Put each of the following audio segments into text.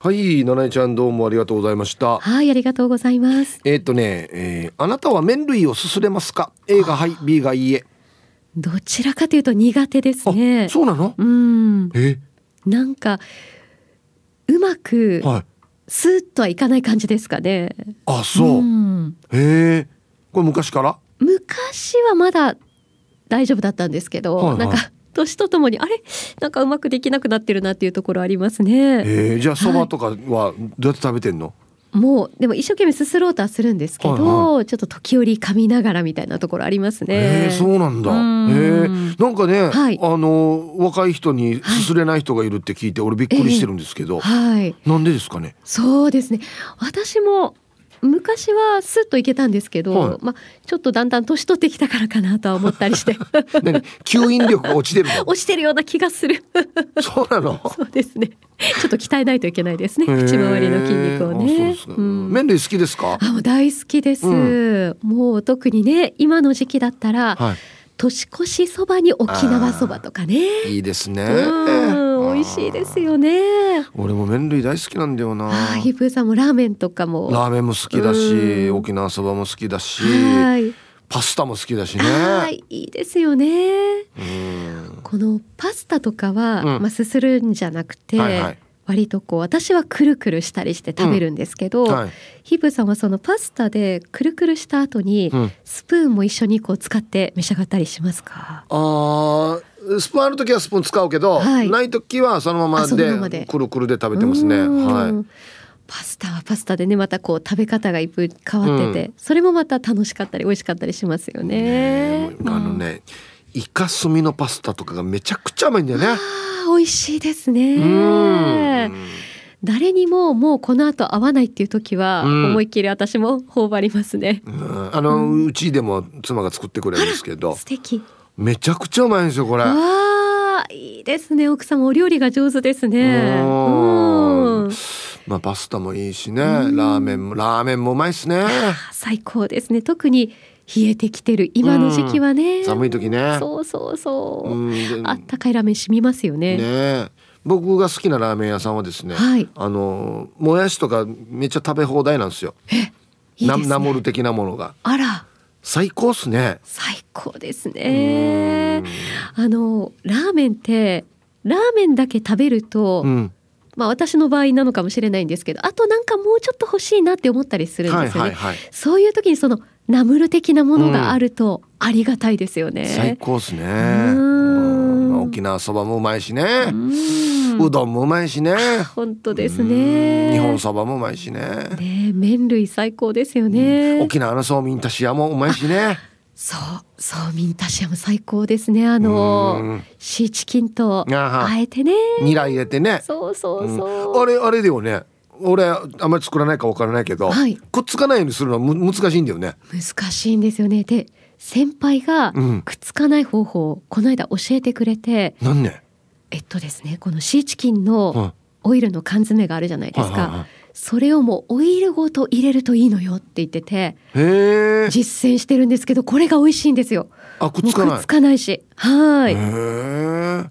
はい、ななえちゃんどうもありがとうございました。はい、ありがとうございます。えーっとね、えーあなたは麺類をすすれますか ?A がはい、B がいいえ。どちらかというと苦手ですあ、ね。そうなの？うん、え？なんかうまくはい。スーッとはいかない感じですかね。あ、そう。んへえ。これ昔から？昔はまだ大丈夫だったんですけど、はいはいなんか年とともにあれ？なんかうまくできなくなってるなっていうところありますね。えー、じゃあそばとかはどうやって食べてんの、もうでも一生懸命すすろうとはするんですけど、はいちょっと時折噛みながらみたいなところありますね。えー、そうなんだ。うんえー、なんかね、はいあの若い人にすすれない人がいるって聞いて、俺びっくりしてるんですけど、はい。なんでですかね？そうですね。私も昔はスッといけたんですけど、はいまあちょっとだんだん年取ってきたからかなとは思ったりして 何？吸引力が落ちてるの？落ちてるような気がする。そうなの？そうですね。ちょっと鍛えないといけないですね。口周りの筋肉をね。うん麺類好きですか？あ大好きです、うもう特にね今の時期だったら、は年越しそばに沖縄そばとかね。い。いいですね。うん美味しいですよね。俺も麺類大好きなんだよな。あーヒップーさんもラーメンとかも。ラーメンも好きだし、うん沖縄そばも好きだし、はい。パスタも好きだしね。はい、いいですよね。うん。このパスタとかは、うんまあすするんじゃなくて、はいはい割とこう私はくるくるしたりして食べるんですけど、はい。ヒブさんはそのパスタでくるくるした後に、うんスプーンも一緒にこう使って召し上がったりしますか？あースプーンある時はスプーン使うけど、はいない時はそのままででくるくるで食べてますね。うんはい。パスタはパスタでねまたこう食べ方が一風変わってて、それもまた楽しかったり美味しかったりしますよね。ねあのね、イカスミのパスタとかがめちゃくちゃ甘いんだよね。美味しいですうね。ん。誰にももうこの後会わないっていう時は、うん思いっきり私も頬張りますね。うんあの、うちでも妻が作ってくれるんですけど素敵。めちゃくちゃうまいんですよこれ。わあ、いいですね。奥様お料理が上手ですね。うんうんまあパスタもいいしね、ラーメンもラーメンもうまいですね。最高ですね。特に冷えてきてる今の時期はね。寒い時ね。そうそうそう。うんであったかいラーメン染みますよね。ねえ僕が好きなラーメン屋さんはですね、はいあのもやしとかめっちゃ食べ放題なんですよ。いいですねナナモル的なものがあら、最高っすね。最高ですね。あのラーメンってラーメンだけ食べると、うん。まあ私の場合なのかもしれないんですけど、あとなんかもうちょっと欲しいなって思ったりするんですよね。はいはいはい。そういう時にそのナムル的なものがあるとありがたいですよね。最高っすね。んうんまあ沖縄そばもうまいしね。うんうどんもうまいしね。本当ですうんね。日本そばもうまいしね。ね麺類最高ですよね。沖縄のそうみんたしやもうまいしね。そう、そうミンタシアも最高ですね。あのうんシーチキンとあはあえてね。ニラ入れてね。そうそううんそう。あれあれだよね。俺あんまり作らないかわからないけど、はいくっつかないようにするのはむ難しいんだよね。難しいんですよね。で、先輩がうんくっつかない方法をこの間教えてくれて、なんね。えっとですね、このシーチキンはいのオイルの缶詰があるじゃないですかはいはいはい。それをもうオイルごと入れるといいのよって言ってて。実践してるんですけど、これが美味しいんですよ。あくっつかないつ。かないし。はい。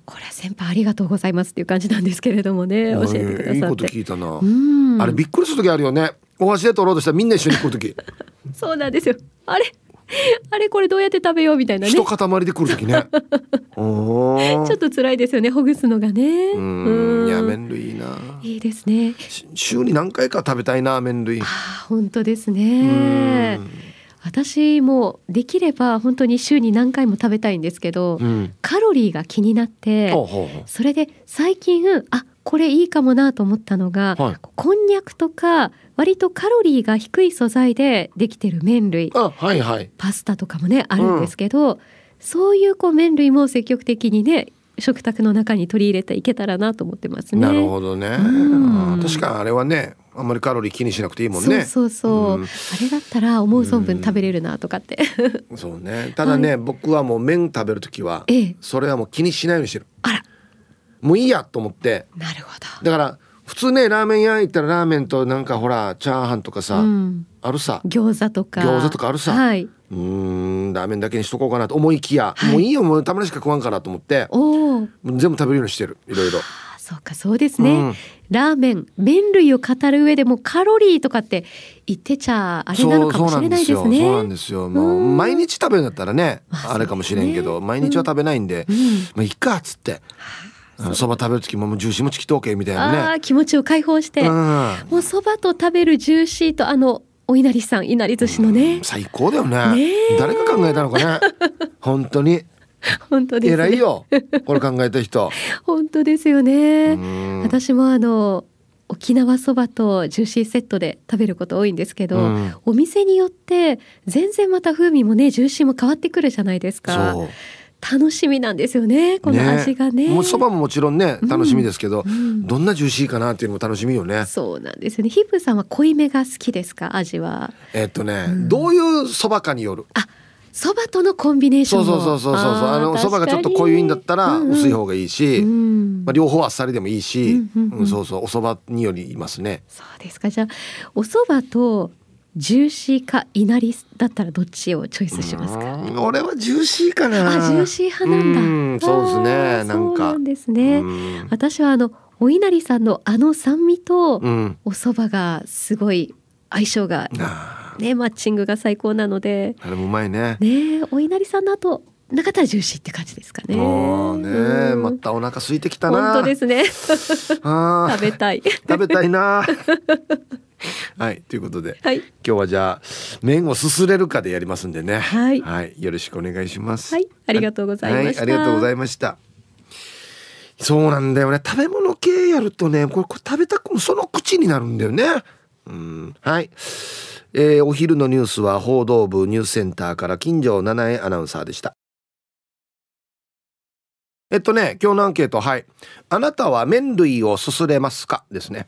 これ先輩ありがとうございますっていう感じなんですけれどもね、教えてくださって。いいこと聞いたな。うん。あれびっくりする時あるよね。お箸で取ろうとしたらみんな一緒に来る時、そうなんですよ。あれ あれこれどうやって食べようみたいなね。一ち塊で来る時ね。おーょっと辛いですよね、ほぐすのがね。うん。いや麺類いいな。いいですね。し週に何回か食べたいな麺類。ああ、本当ですうねん。私もできれば本当に週に何回も食べたいんですけど、うん。カロリーが気になって、ほうほうほう。それで最近あこれいいかもなと思ったのが、はいこんにゃくとか割とカロリーが低い素材でできてる麺類あはいはい。パスタとかもねあるんですけど、そういうこう麺類も積極的にね食卓の中に取り入れていけたらなと思ってますね。なるほどね。んあ確かにあれはね、あんまりカロリー気にしなくていいもんね。そうそうそう、うんあれだったら思う存分食べれるなとかって。そうね。ただね、僕はもう麺食べるときは、ええそれはもう気にしないようにしてる。あらもういいやと思って。なるほだから普通ねラーメン屋行ったらラーメンとなんかほらチャーハンとかさ、ど。うん、あるさ。餃子とか。餃子とかあるさ。はい。うーんラーメンだけにしとこうかなと思いきや、はい。もういいよもうたまにしか食わんからと思って。おお。全部食べるようにしてるいろいろ。そうかそうですね、うん。ラーメン麺類を語る上でもカロリーとかって言ってちゃあれなのかもしれないですね。そうなんですよ。もううん。毎日食べるんだったらねまああれかもしれんけど、ね毎日は食べないんで、うん。まあいっかっつってそば食べる時ももうジューシーもチキとけみたいあなね。あ気持ちを解放して、うん。もうそばと食べるジューシーとあのお稲荷さんいなり寿司のね、最高だよね。誰が考えたのかね 本当に。本当です、ね、偉いよ。これ考えた人。本当ですよね、うん。私もあの沖縄そばとジューシーセットで食べること多いんですけど、うん。お店によって全然また風味もねジューシーも変わってくるじゃないですか。そう楽しみなんですよねこの味がね。もうそばももちろんね楽しみですけど、うん。どんなジューシーかなっていうのも楽しみよね。そうなんですよね。ヒップさんは濃いめが好きですか味は？えっとね、どういうそばかによる？あそばとのコンビネーションも。そうそうそうそうそうそう。あのーそばがちょっと濃いんだったら薄い方がいいし、うん。まあ、両方あっさりでもいいし、うんうんうんうん。そうそうおそばによりますね。そうですか。じゃあお蕎麦とジューシーかいなりだったらどっちをチョイスしますか？うん俺はジューシーかな。あジューシー派なんだ。うんそうですねなんか。そうですね。うん。私はあのお稲荷さんのあの酸味とうん。お蕎麦がすごい相性があねマッチングが最高なので。ーあれもうまいね。ねお稲荷さんの後なかったらジューシーって感じですかね。もうねうん。またお腹空いてきたな。本当ですね。食べたい。食べたいな はいということではい。今日はじゃあ麺をすすれるかでやりますんでね。はい。よろしくお願いします。はいありがとうございました。はありがとうございました。そうなんだよね。食べ物系やるとねこれこれ食べたくその口になるんだよね。うんはい。えーお昼のニュースは報道部ニュースセンターから金城七重アナウンサーでした。えっとね今日のアンケートはい。あなたは麺類をすすれますか？ですね。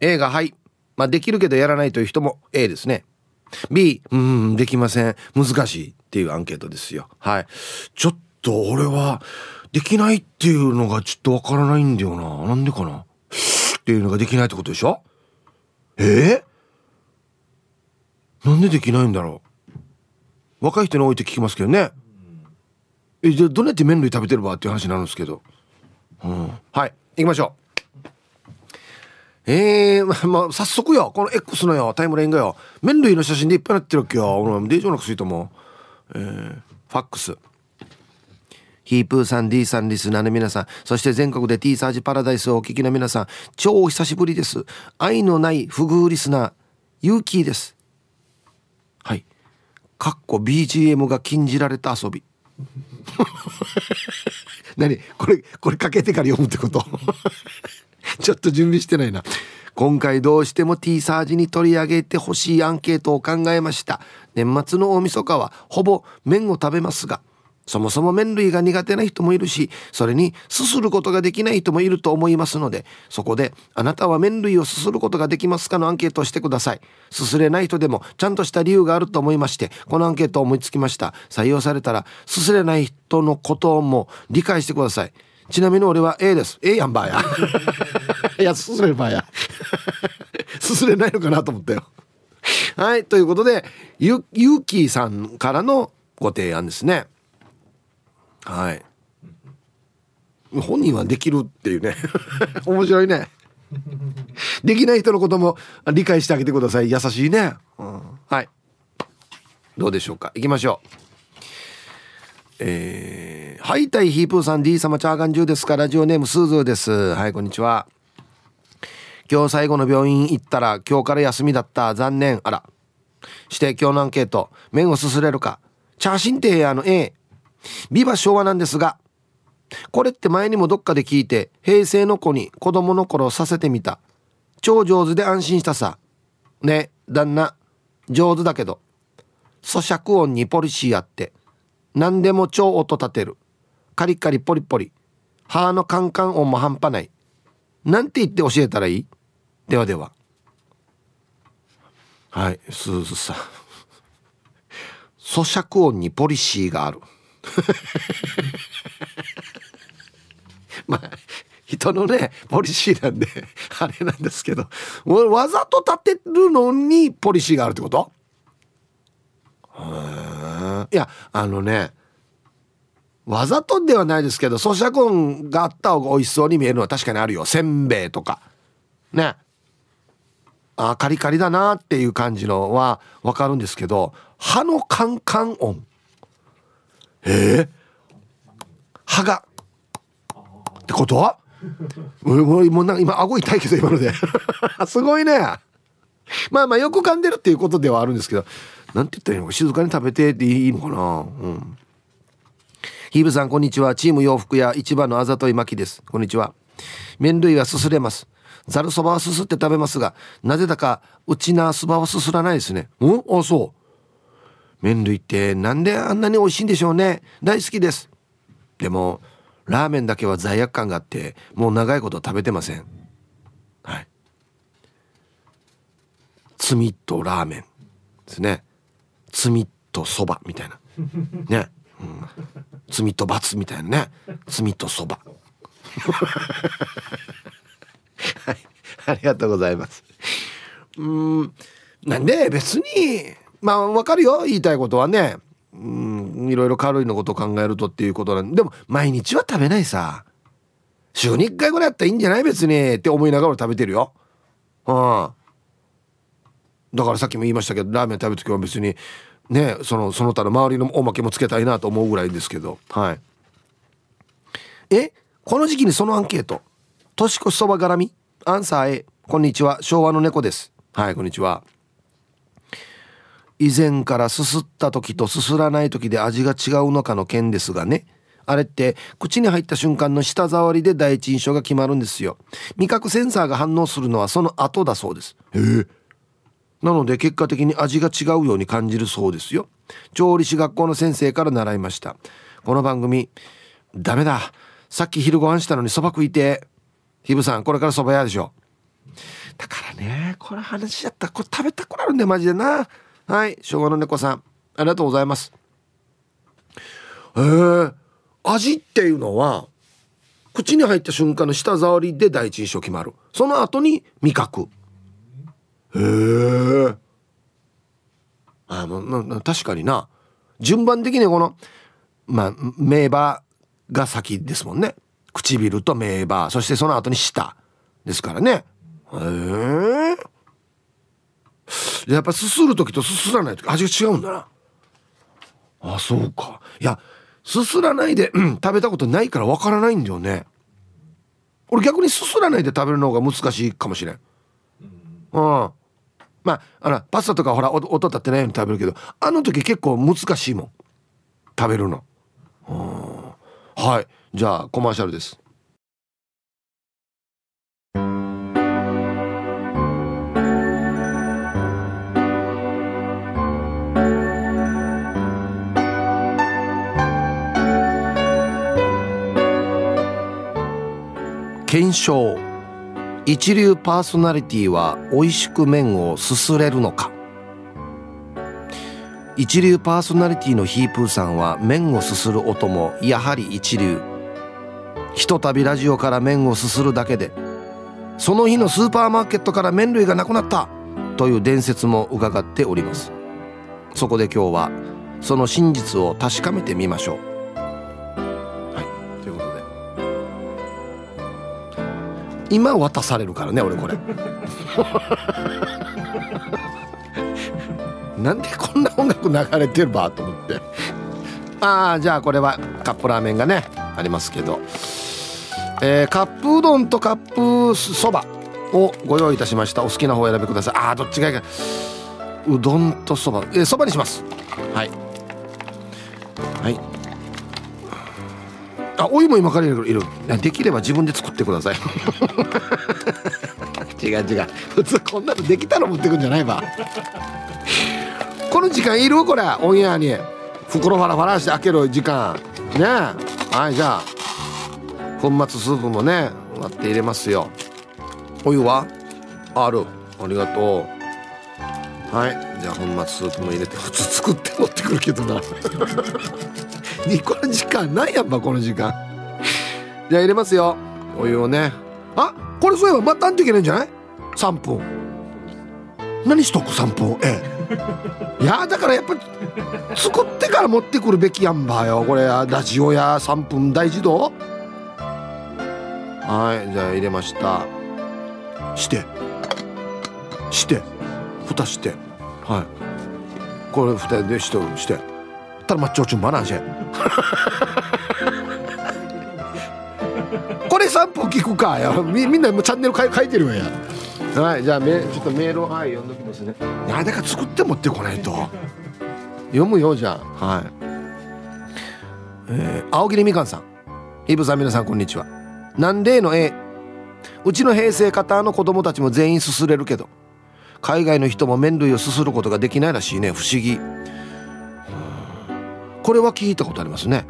A がはいまあできるけどやらないという人も A ですね。B うんできません。難しいっていうアンケートですよ。はい。ちょっと俺はできないっていうのがちょっとわからないんだよな。なんでかな？っていうのができないってことでしょ？え？ー、なんでできないんだろう？若い人に多いって聞きますけどね。えじゃあどうやって麺類食べてるわっていう話になるんですけど、うん、はい。行きましょう。えー、まあ、早速よ、この X のよ、タイムラインがよ、麺類の写真でいっぱいなってるわけよ。俺、デージョなくすいと思う。えー、ファックス。ヒープーさん、D さん、リスナーの皆さん、そして全国で T サージパラダイスをお聞きの皆さん、超お久しぶりです。愛のない不遇リスナー、ユーキーです。はい。かっこ BGM が禁じられた遊び。何？これ、これかけてから読むってこと？ちょっと準備してないな。今回どうしても T サージに取り上げてほしいアンケートを考えました。年末の大晦日はほぼ麺を食べますが、そもそも麺類が苦手な人もいるし、それにすすることができない人もいると思いますので、そこであなたは麺類をすすることができますかのアンケートをしてください。すすれない人でもちゃんとした理由があると思いまして、このアンケートを思いつきました。採用されたら、すすれない人のことも理解してください。ちなみに俺は A です。A やんばーや。いや、すすればや。すすれないのかなと思ったよ。はい、ということで、ゆ、ゆうきーさんからのご提案ですね。はい。本人はできるっていうね。面白いね。できない人のことも理解してあげてください。優しいね。うん、はい。どうでしょうか。行きましょう。えー、はいたいヒープーさん D 様チャーガンジューですかラジオネームスーズーです。はいこんにちは。今日最後の病院行ったら今日から休みだった。残念。あら。して今日のアンケート麺をすすれるか。チャーシンテーヤの A ビバ昭和なんですがこれって前にもどっかで聞いて平成の子に子供の頃させてみた。超上手で安心したさ。ね旦那。上手だけど。咀嚼音にポリシーあって。何でも超音立てる。カリカリポリポリ。歯のカンカン音も半端ない。なんて言って教えたらいい？ではでは。はいスーズさん。咀嚼音にポリシーがある。まあ人のねポリシーなんであれなんですけど。わざと立てるのにポリシーがあるってこと？いやあのねわざとではないですけど咀嚼音があった方が美味しそうに見えるのは確かにあるよ。せんべいとか。ね。あカリカリだなっていう感じのは分かるんですけど歯のカンカン音。えー、歯が。ってこと？はもうもう今顎痛いけど今ので。すごいね。まあまあよく噛んでるっていうことではあるんですけど。なんて言ったらいいのか静かに食べてっていいのかな。うん。ヒーブさんこんにちは。チーム洋服屋一番のあざといまきです。こんにちは。麺類はすすれます。ざるそばはすすって食べますがなぜだかうちなそばはすすらないですね。うん？あそう。麺類ってなんであんなに美味しいんでしょうね。大好きです。でもラーメンだけは罪悪感があってもう長いこと食べてません。はい。つみとラーメンですね。つみとそばみたいな。ね、うん、つみと罰みたいなね。つみとそば。はい。ありがとうございます。うん。なんで別にまあわかるよ。言いたいことはね。うん。いろいろカロリーのことを考えるとっていうことなんで。も毎日は食べないさ。週に1回ぐらいやったらいいんじゃない？別に。って思いながら食べてるよ。うん。だからさっきも言いましたけどラーメン食べる時は別にねそのその他の周りのおまけもつけたいなと思うぐらいですけどはい。えこの時期にそのアンケート。年越しそば絡み？アンサー A こんにちは。昭和の猫です。はいこんにちは。以前からすすった時とすすらない時で味が違うのかの件ですがね。あれって口に入った瞬間の舌触りで第一印象が決まるんですよ。味覚センサーが反応するのはその後だそうです。へえ。なので結果的に味が違うように感じるそうですよ。調理師学校の先生から習いました。この番組ダメだ。さっき昼ご飯したのにそば食いて。ひぶさんこれからそば屋でしょ。だからねこれ話やったらこれ食べたくなるんだよマジでな。はい昭和の猫さんありがとうございます。へえ味っていうのは口に入った瞬間の舌触りで第一印象決まる。その後に味覚。へえあも確かにな。順番的にこのまあ名馬が先ですもんね。唇と名馬そしてその後に舌。ですからね。へえやっぱすする時とすすらない時味が違うんだな。あそうか。いやすすらないで、うん、食べたことないからわからないんだよね。俺逆にすすらないで食べるのが難しいかもしれん。うん。まああのパスタとかほら音立ってないように食べるけどあの時結構難しいもん。食べるの。はい。じゃあコマーシャルです。検証。一流パーソナリティは美味しく麺をすすれるのか？一流パーソナリティのヒープーさんは麺をすする音もやはり一流。ひとたびラジオから麺をすするだけでその日のスーパーマーケットから麺類がなくなった。という伝説も伺っております。そこで今日はその真実を確かめてみましょう。今渡されるからね俺これ。なんでこんな音楽流れてるばと思って。ああじゃあこれはカップラーメンがねありますけど、えー、カップうどんとカップそばをご用意いたしました。お好きな方を選びください。ああどっちがいいか。うどんとそば。えそ、ばにします。はい。はい。あお湯も今から入れる。できれば自分で作ってください。違う違う。普通こんなのできたら持ってくんじゃないばこの時間いる？これ。オンエアに。袋ファラファラして開ける時間。ね。はいじゃあ。粉末スープもね割って入れますよ。お湯は？ある。ありがとう。はい。じゃあ粉末スープも入れて。普通作って持ってくるけどな にこの時間何やっぱこの時間。じゃあ入れますよ。お湯をね。あこれそういえば待たんといけないんじゃない？3分。何しとく3分？ええ。いやだからやっぱ作ってから持ってくるべきやんばよ。これラジオや3分大自動はいじゃあ入れました。して。して。蓋して。はい。これ蓋でしてして。たらまっちょうちゅんばなんし これ3分聞くか。やみみんなもチャンネル書いてるわや。はいじゃあめちょっとメールをはい読んどきますね。何だか作って持ってこないと。読むよじゃあ。はい。えー、青桐みかんさん。イブさん皆さんこんにちは。なんでの A うちの平成方の子供たちも全員すすれるけど海外の人も麺類をすすることができないらしいね。不思議。これは聞いたことありますね。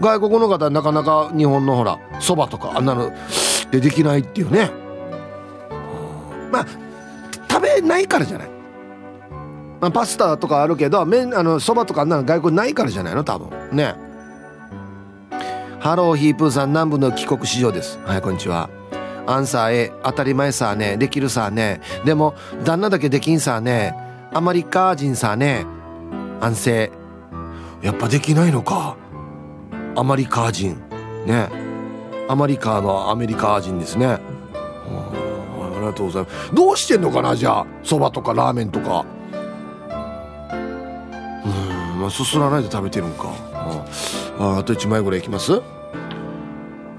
外国の方なかなか日本のほらそばとかあんなのでできないっていうね。まあ食べないからじゃない、まあ、パスタとかあるけど麺あのそばとかあんなの外国ないからじゃないの？多分。ね。ハローヒープーさん南部の帰国子女です。はいこんにちは。アンサー A 当たり前さね。できるさね。でも旦那だけできんさね。アマリカ人さね。安静。やっぱできないのか。アマリカ人。ね。アマリカのアメリカ人ですね。ありがとうございます。どうしてんのかなじゃあ。そばとかラーメンとか。うんまあすすらないで食べてるんか。ああと1枚ぐらいいきます？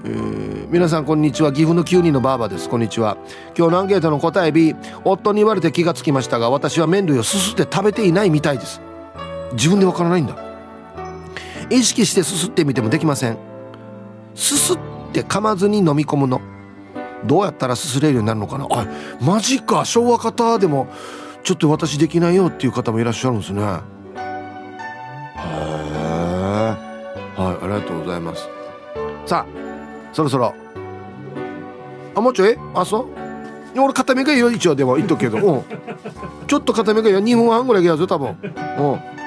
えー、皆さんこんにちは。岐阜の9人のばあばです。こんにちは。今日のアンケートの答え B 夫に言われて気がつきましたが私は麺類をすすって食べていないみたいです。自分でわからないんだ。意識してすすってみてもできません。すすって噛まずに飲み込むの。どうやったらすすれるようになるのかな。あマジか。昭和方でもちょっと私できないよっていう方もいらっしゃるんですね。へえはいありがとうございます。さあそろそろ。あもうちょい？あそう？俺片目がいいよ一応。でも言っとくけど。うん。ちょっと片目がいいよ。2分半ぐらいいけますよ多分。うん。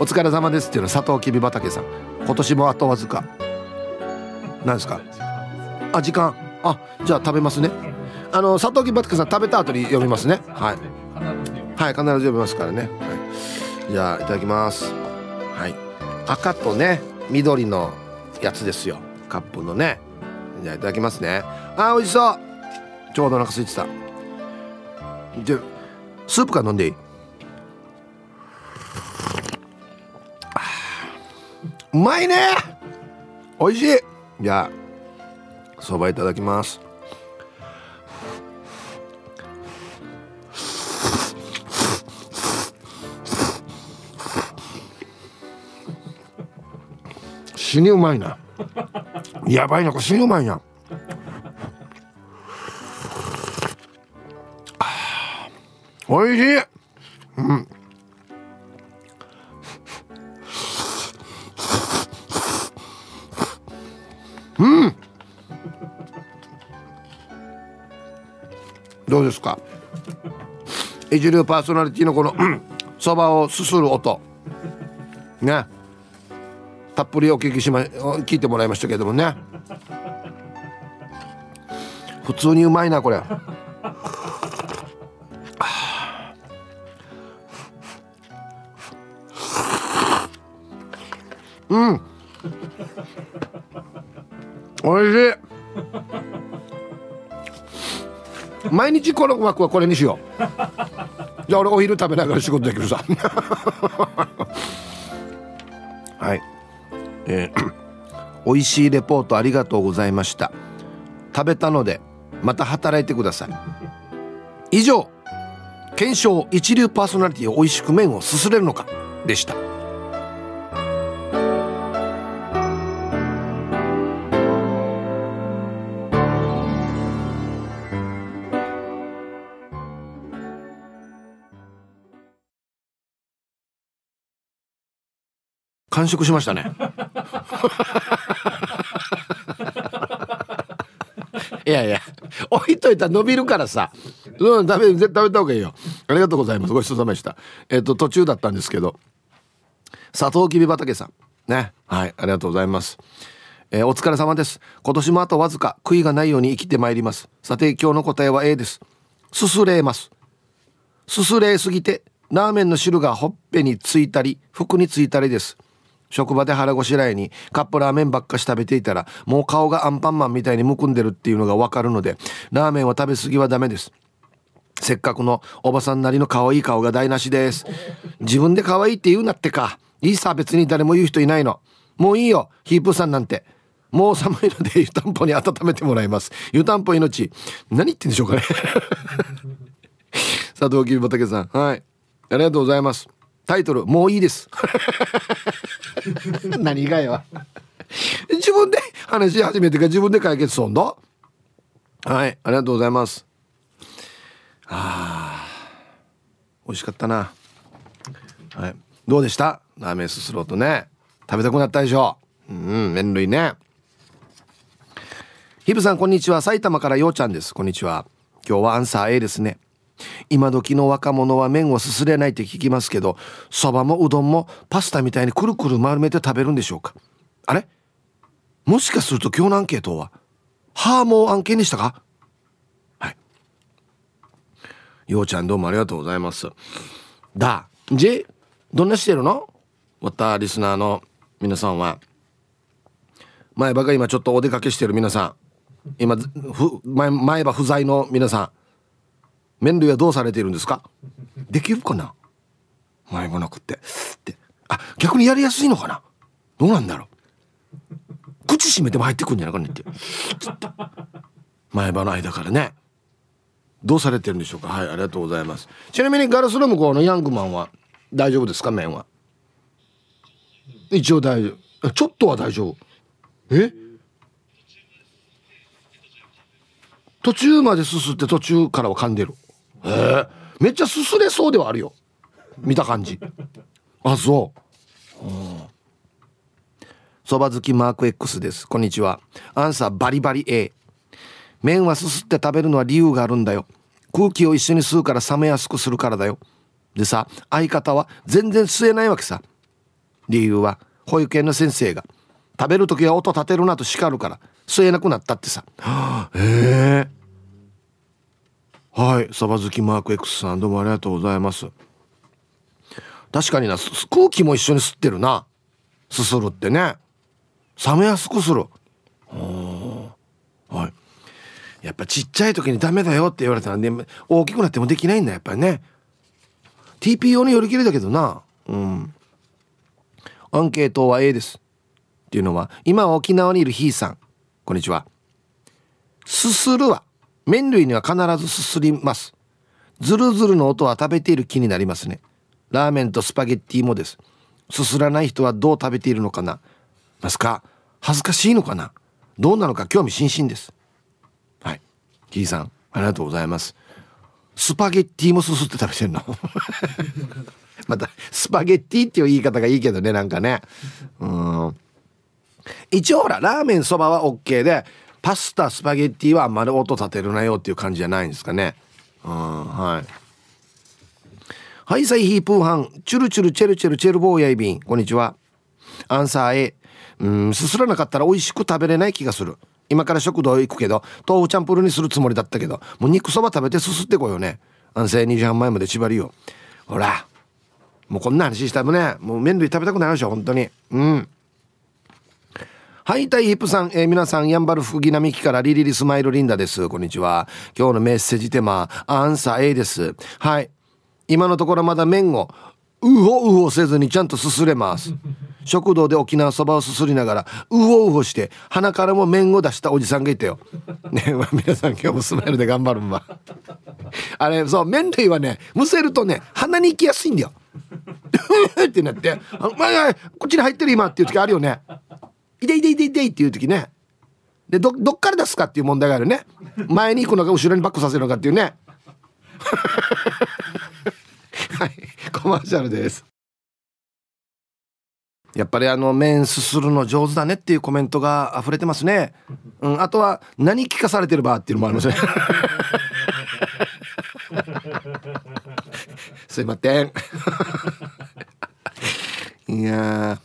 お疲れ様ですっていうのは佐藤きび畑さん。今年もあとわずか。何ですか？あ時間。あじゃあ食べますね。あの佐藤きび畑さん食べた後に読みますね。はい。はい必ず読みますからね、はい、じゃあいただきます。はい。赤とね緑のやつですよ。カップのね。じゃあいただきますね。あ美味しそう。ちょうどお腹空いてた。じゃスープから飲んでいい？うまいね。美味しい。じゃあそばいただきます。死にうまいな。やばいなこれ死にうまいな。おいしい。うん。うん。どうですか？一流パーソナリティのこのそばをすする音。ね。たっぷりお聞きしま聞いてもらいましたけどもね。普通にうまいなこれ。うん。おいしい。毎日この枠はこれにしよう。じゃあ俺お昼食べながら仕事できるさ。はい。えー、美味しいレポートありがとうございました。食べたのでまた働いてください。以上検証一流パーソナリティを美味しく麺をすすれるのかでした完食しましたね。いやいや置いといたら伸びるからさ。うん食べ絶対食べた方がいいよ。ありがとうございます。ごちそうさまでした。えっ、ー、と途中だったんですけど。佐藤きび畑さん。ね。はいありがとうございます。えー、お疲れ様です。今年もあとわずか悔いがないように生きてまいります。さて今日の答えは A です。すすれます。すすれすぎてラーメンの汁がほっぺについたり服についたりです職場で腹ごしらえにカップラーメンばっかし食べていたらもう顔がアンパンマンみたいにむくんでるっていうのがわかるのでラーメンは食べ過ぎはダメです。せっかくのおばさんなりの可愛い顔が台無しです。自分で可愛いって言うなってか。いいさ別に誰も言う人いないの。もういいよ。ヒープさんなんて。もう寒いので湯たんぽに温めてもらいます。湯たんぽ命。何言ってんでしょうかね。佐藤木畑さん。はい。ありがとうございます。タイトルもういいです。何がよ自分で話し始めてから自分で解決すんだはいありがとうございます。あ美味しかったな。はいどうでした？ラーメンすすろうとね。食べたくなったでしょ？うん麺類ね。ヒブさんこんにちは。埼玉からようちゃんです。こんにちは。今日はアンサー A ですね今時の若者は麺をすすれないって聞きますけどそばもうどんもパスタみたいにくるくる丸めて食べるんでしょうか？あれ？もしかすると今日のアンケートはハーモン案件でしたか？はい。ようちゃんどうもありがとうございます。だじどんなしてるの？またリスナーの皆さんは。前歯が今ちょっとお出かけしてる皆さん。今ふ前前歯不在の皆さん。麺類はどうされているんですか？できるかな？前歯なくって。ってあ逆にやりやすいのかな？どうなんだろう？口閉めても入ってくんじゃないかねって。前歯の間からね。どうされてるんでしょうか？はいありがとうございます。ちなみにガラスの向こうのヤングマンは大丈夫ですか？麺は。一応大丈夫。ちょっとは大丈夫。え？途中まですすって途中からは噛んでる。へえめっちゃすすれそうではあるよ。見た感じ。あそう。そば好きマーク X です。こんにちは。アンサーバリバリ A 麺はすすって食べるのは理由があるんだよ。空気を一緒に吸うから冷めやすくするからだよ。でさ相方は全然吸えないわけさ。理由は保育園の先生が食べる時は音立てるなと叱るから吸えなくなったってさ。へえはいそば好きマーク X さんどうもありがとうございます。確かにな空気も一緒に吸ってるな。すするってね。冷めやすくする。はい。やっぱちっちゃい時にダメだよって言われたらね大きくなってもできないんだやっぱりね。TPO によりきりだけどな。うん。アンケートは A です。っていうのは今沖縄にいるひーさん。こんにちは。すするは。麺類には必ずすすります。ズルズルの音は食べている気になりますね。ラーメンとスパゲッティもです。すすらない人はどう食べているのかな。ますか？恥ずかしいのかな？どうなのか？興味津々です。はい。キーさんありがとうございます。スパゲッティもすすって食べてんの？またスパゲッティっていう言い方がいいけどねなんかね。うん。一応ほらラーメンそばは OK でパスタスパゲッティはあんまり音立てるなよっていう感じじゃないんですかね。うんはい。はいサイヒープーハン。チュルチュルチェルチェルチェルボーヤイビンこんにちは。アンサー A うんすすらなかったら美味しく食べれない気がする。今から食堂行くけど豆腐チャンプルにするつもりだったけどもう肉そば食べてすすってこようね。安静2時半前まで縛りよほら。もうこんな話したらねもう麺類食べたくなるでしょ本当に。うん。はいタイヒップさん、えー、皆さんやんばる福木並木からリリリスマイルリンダです。こんにちは。今日のメッセージテーマアンサー A です。はい。今のところまだ麺をうほうほせずにちゃんとすすれます。食堂で沖縄そばをすすりながらうほうほして鼻からも麺を出したおじさんがいたよ。ね皆さん今日もスマイルで頑張るんばあれそう麺類はねむせるとね鼻に行きやすいんだよ。ってなって「あ前こっちに入ってる今」っていう時あるよね「いでいでいでいでい」っていう時ねでどどっから出すかっていう問題があるね前に行くのか後ろにバックさせるのかっていうねはいコマーシャルですやっぱりあの麺すするの上手だねっていうコメントが溢れてますね、うん、あとは何聞かされてるばっていうのもありますねすいませんいや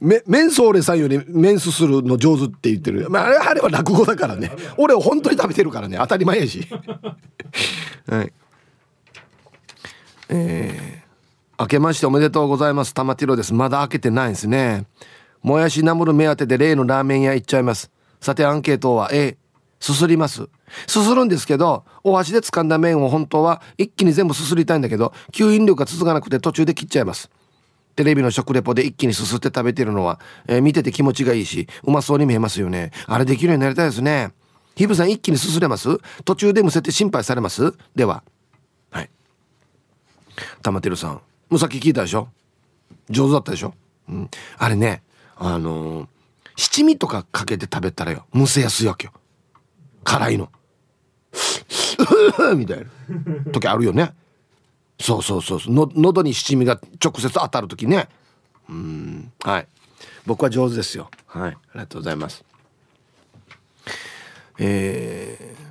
メメンソーレさんよりメンスするの上手って言ってる、まあ、れあれは落語だからね。俺は本当に食べてるからね。当たり前やし。はい。えー、明けましておめでとうございます。玉ティロです。まだ開けてないんですね。もやしナムル目当てで例のラーメン屋行っちゃいます。さてアンケートは A すすります。すするんですけどお箸で掴んだ麺を本当は一気に全部すすりたいんだけど吸引力が続かなくて途中で切っちゃいます。テレビの食レポで一気にすすって食べてるのは、えー、見てて気持ちがいいしうまそうに見えますよね。あれできるようになりたいですね。ヒブさん一気にすすれます？途中でむせて心配されます？では。はい。玉てるさん。もうさっき聞いたでしょ？上手だったでしょ？うん。あれねあのー、七味とかかけて食べたらよむせやすいわけよ。辛いの。みたいな。時あるよね。そうそうそう。の喉に七味が直接当たる時ね。うん。はい。僕は上手ですよ。はい。ありがとうございます。えー、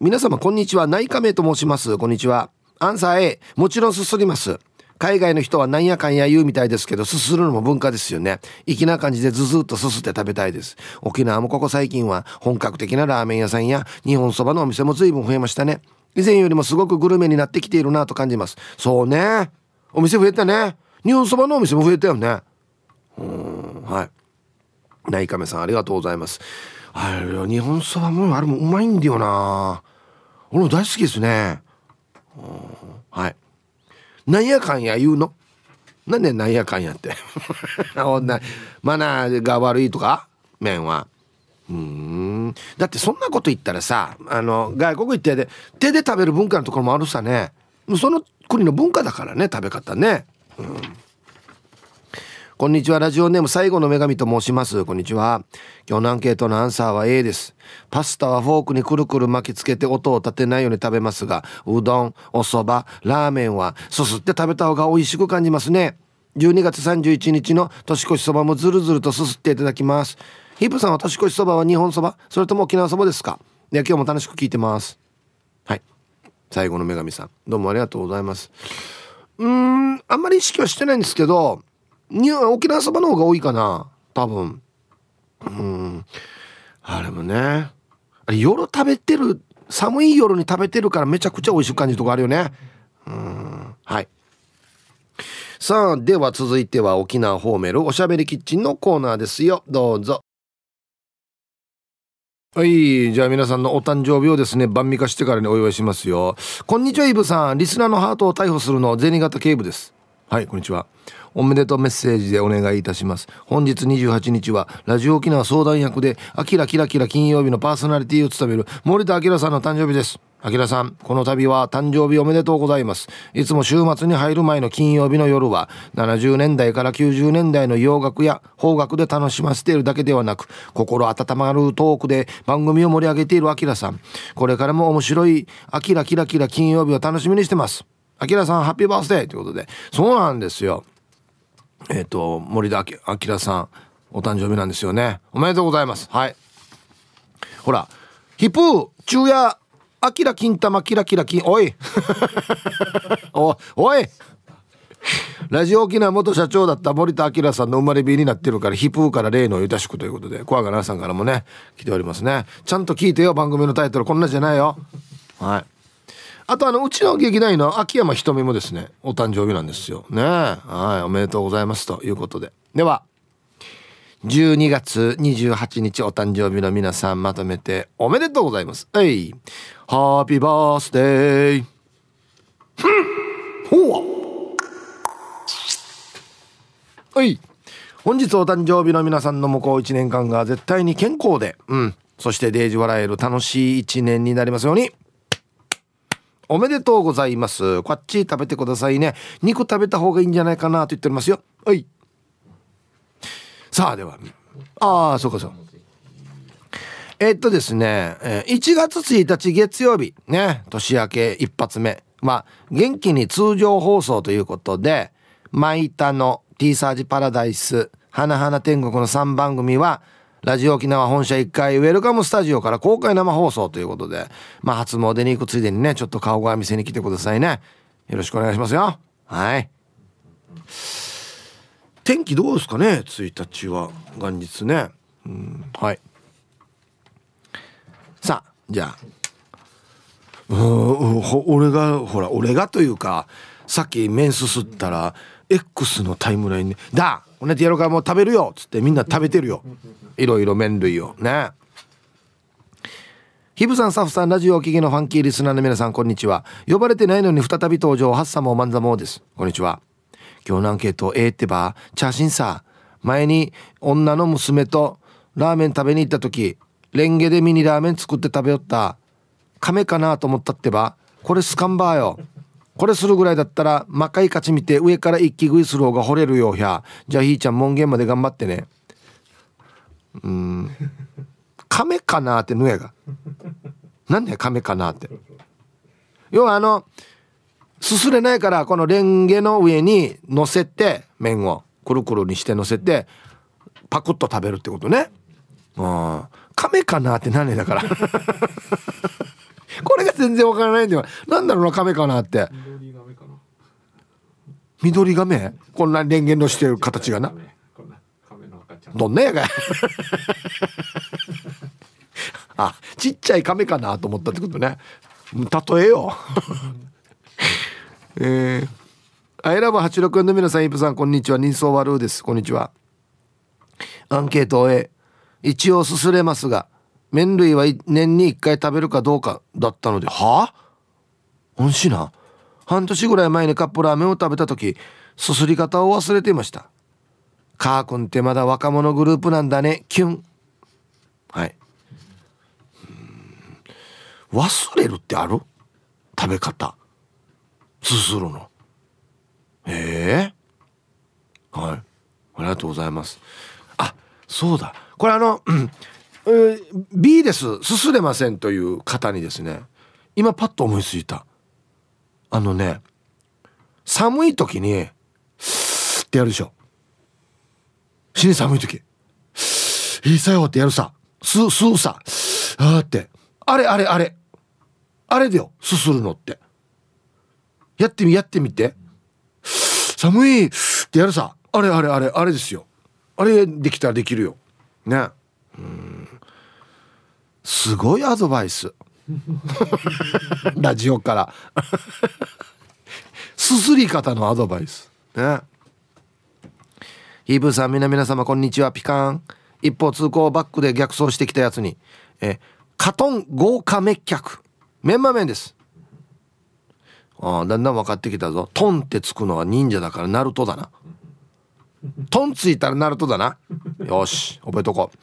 皆様こんにちは。内科名と申します。こんにちは。アンサー A もちろんすすります。海外の人はなんやかんや言うみたいですけど、すするのも文化ですよね。粋な感じでズズッとすすって食べたいです。沖縄もここ最近は本格的なラーメン屋さんや日本そばのお店も随分増えましたね。以前よりもすごくグルメになってきているなと感じます。そうね。お店増えたね。日本そばのお店も増えたよね。うん、はい。内亀さんありがとうございます。あれ、日本そばもあれもうまいんだよな。俺も大好きですね。はい。なんやかんや言うの？なんでなんやかんやって マナーが悪いとか？麺はうんだってそんなこと言ったらさあの外国行ってで手で食べる文化のところもあるさねその国の文化だからね食べ方ねうんこんにちは。ラジオネーム最後の女神と申します。こんにちは。今日のアンケートのアンサーは A です。パスタはフォークにくるくる巻きつけて音を立てないように食べますが、うどん、お蕎麦、ラーメンはすすって食べた方が美味しく感じますね。12月31日の年越しそばもずるずるとすすっていただきます。ヒップさんは年越しそばは日本そばそれとも沖縄そばですか？で今日も楽しく聞いてます。はい。最後の女神さん。どうもありがとうございます。うーん、あんまり意識はしてないんですけど、沖縄そばの方が多いかな。多分。うん。あれもね。あれ夜食べてる寒い夜に食べてるからめちゃくちゃ美味しく感じるとこあるよね。うん。はい。さあでは続いては沖縄ホーメルおしゃべりキッチンのコーナーですよ。どうぞ。はいじゃあ皆さんのお誕生日をですね晩味化してからにお祝いしますよ。こんにちはイブさん。リスナーのハートを逮捕するの銭形警部です。はいこんにちは。おめでとうメッセージでお願いいたします。本日28日は、ラジオ沖縄相談役で、アキラキラキラ金曜日のパーソナリティを務める森田明さんの誕生日です。アキラさん、この度は誕生日おめでとうございます。いつも週末に入る前の金曜日の夜は、70年代から90年代の洋楽や邦楽で楽しませているだけではなく、心温まるトークで番組を盛り上げているアキラさん。これからも面白い、アキラキラキラ金曜日を楽しみにしてます。アキラさん、ハッピーバースデーということで。そうなんですよ。えっ、ー、と、森田明さん、お誕生日なんですよね。おめでとうございます。はい。ほら、ヒプー、昼夜、アキラ金玉、キラキラ金、おい お、おいラジオ沖縄元社長だった森田明さんの生まれ日になってるから、ヒプーから例のゆたしくということで、小川奈さんからもね、来ておりますね。ちゃんと聞いてよ、番組のタイトル。こんなじゃないよ。はい。あとあのうちの劇団員の秋山ひとみもですねお誕生日なんですよ。ねはいおめでとうございますということで。では12月28日お誕生日の皆さんまとめておめでとうございます。はい。ハッピーバースデーほう。はい。本日お誕生日の皆さんの向こう1年間が絶対に健康でうん。そしてデージ笑える楽しい1年になりますように。おめでとうございます。こっち食べてくださいね。肉食べた方がいいんじゃないかなと言っておりますよ。はい。さあ、では。ああ、そうかそう。えっとですね、1月1日月曜日、ね、年明け一発目。まあ、元気に通常放送ということで、マイタの T サージパラダイス、花々天国の3番組は、ラジオ沖縄本社1階ウェルカムスタジオから公開生放送ということで、まあ初詣に行くついでにね、ちょっと顔が見せに来てくださいね。よろしくお願いしますよ。はい。天気どうですかね ?1 日は元日ね。うん、はい。さあ、じゃあ。うん俺がほら俺がというかさっき麺すすったら X のタイムラインで「だこねてやろうからもう食べるよ」っつってみんな食べてるよいろいろ麺類をねヒブさん、サフさん、ラジオお聞きのファンキーリスナーの皆さん、こんにちは。呼ばれてないのに再び登場、ハッサモーマンザモーです。こんにちは。今日のアンケート、ええってば、チャーシンさ、前に女の娘とラーメン食べに行った時、レンゲでミニラーメン作って食べよった。亀かなと思ったってば、これスカンバーよ。これするぐらいだったら、魔界勝ち見て上から一気食いする方が惚れるよ、ひゃ。じゃあひーちゃん門限まで頑張ってね。うん。亀かなってぬやが。なんで亀かなって。要はあの、すすれないからこのレンゲの上に乗せて麺をくるくるにして乗せてパクッと食べるってことね。うん。亀かなって何だから。これが全然わからないんだよ。なんだろうな、亀かなって。緑亀？こんなレンゲのしてる形がな。どんなやが。あちっちゃい亀かなと思ったってことね。例えよ えー、アイラブ86の皆さんイプさんこんにちは。人相悪です。こんにちは。アンケートを終え一応すすれますが麺類は年に1回食べるかどうかだったので。はあ？おんしな。半年ぐらい前にカップラーメンを食べた時すすり方を忘れていました。カー君ってまだ若者グループなんだね。キュン。はい。忘れるってある？食べ方。すするの。ええ、はい。ありがとうございます。あそうだ。これあの、うん、B です。すすれませんという方にですね。今パッと思いついた。あのね寒い時にってやるでしょ。死に寒い時。いいさよってやるさ。吸う吸うさ。あーって。あれあれあれ。あれだよ。すするのって。やってみやってみて。寒いってやるさ。あれあれあれあれですよ。あれできたらできるよ。ね。うん。すごいアドバイス。ラジオから。すすり方のアドバイス。ねヒーブーさん皆皆様こんにちは。ピカン。一方通行バックで逆走してきたやつにえカトン豪華滅却メンマ麺です。ああだんだん分かってきたぞ。トンってつくのは忍者だからナルトだな。トンついたらナルトだな。よし覚えとこう。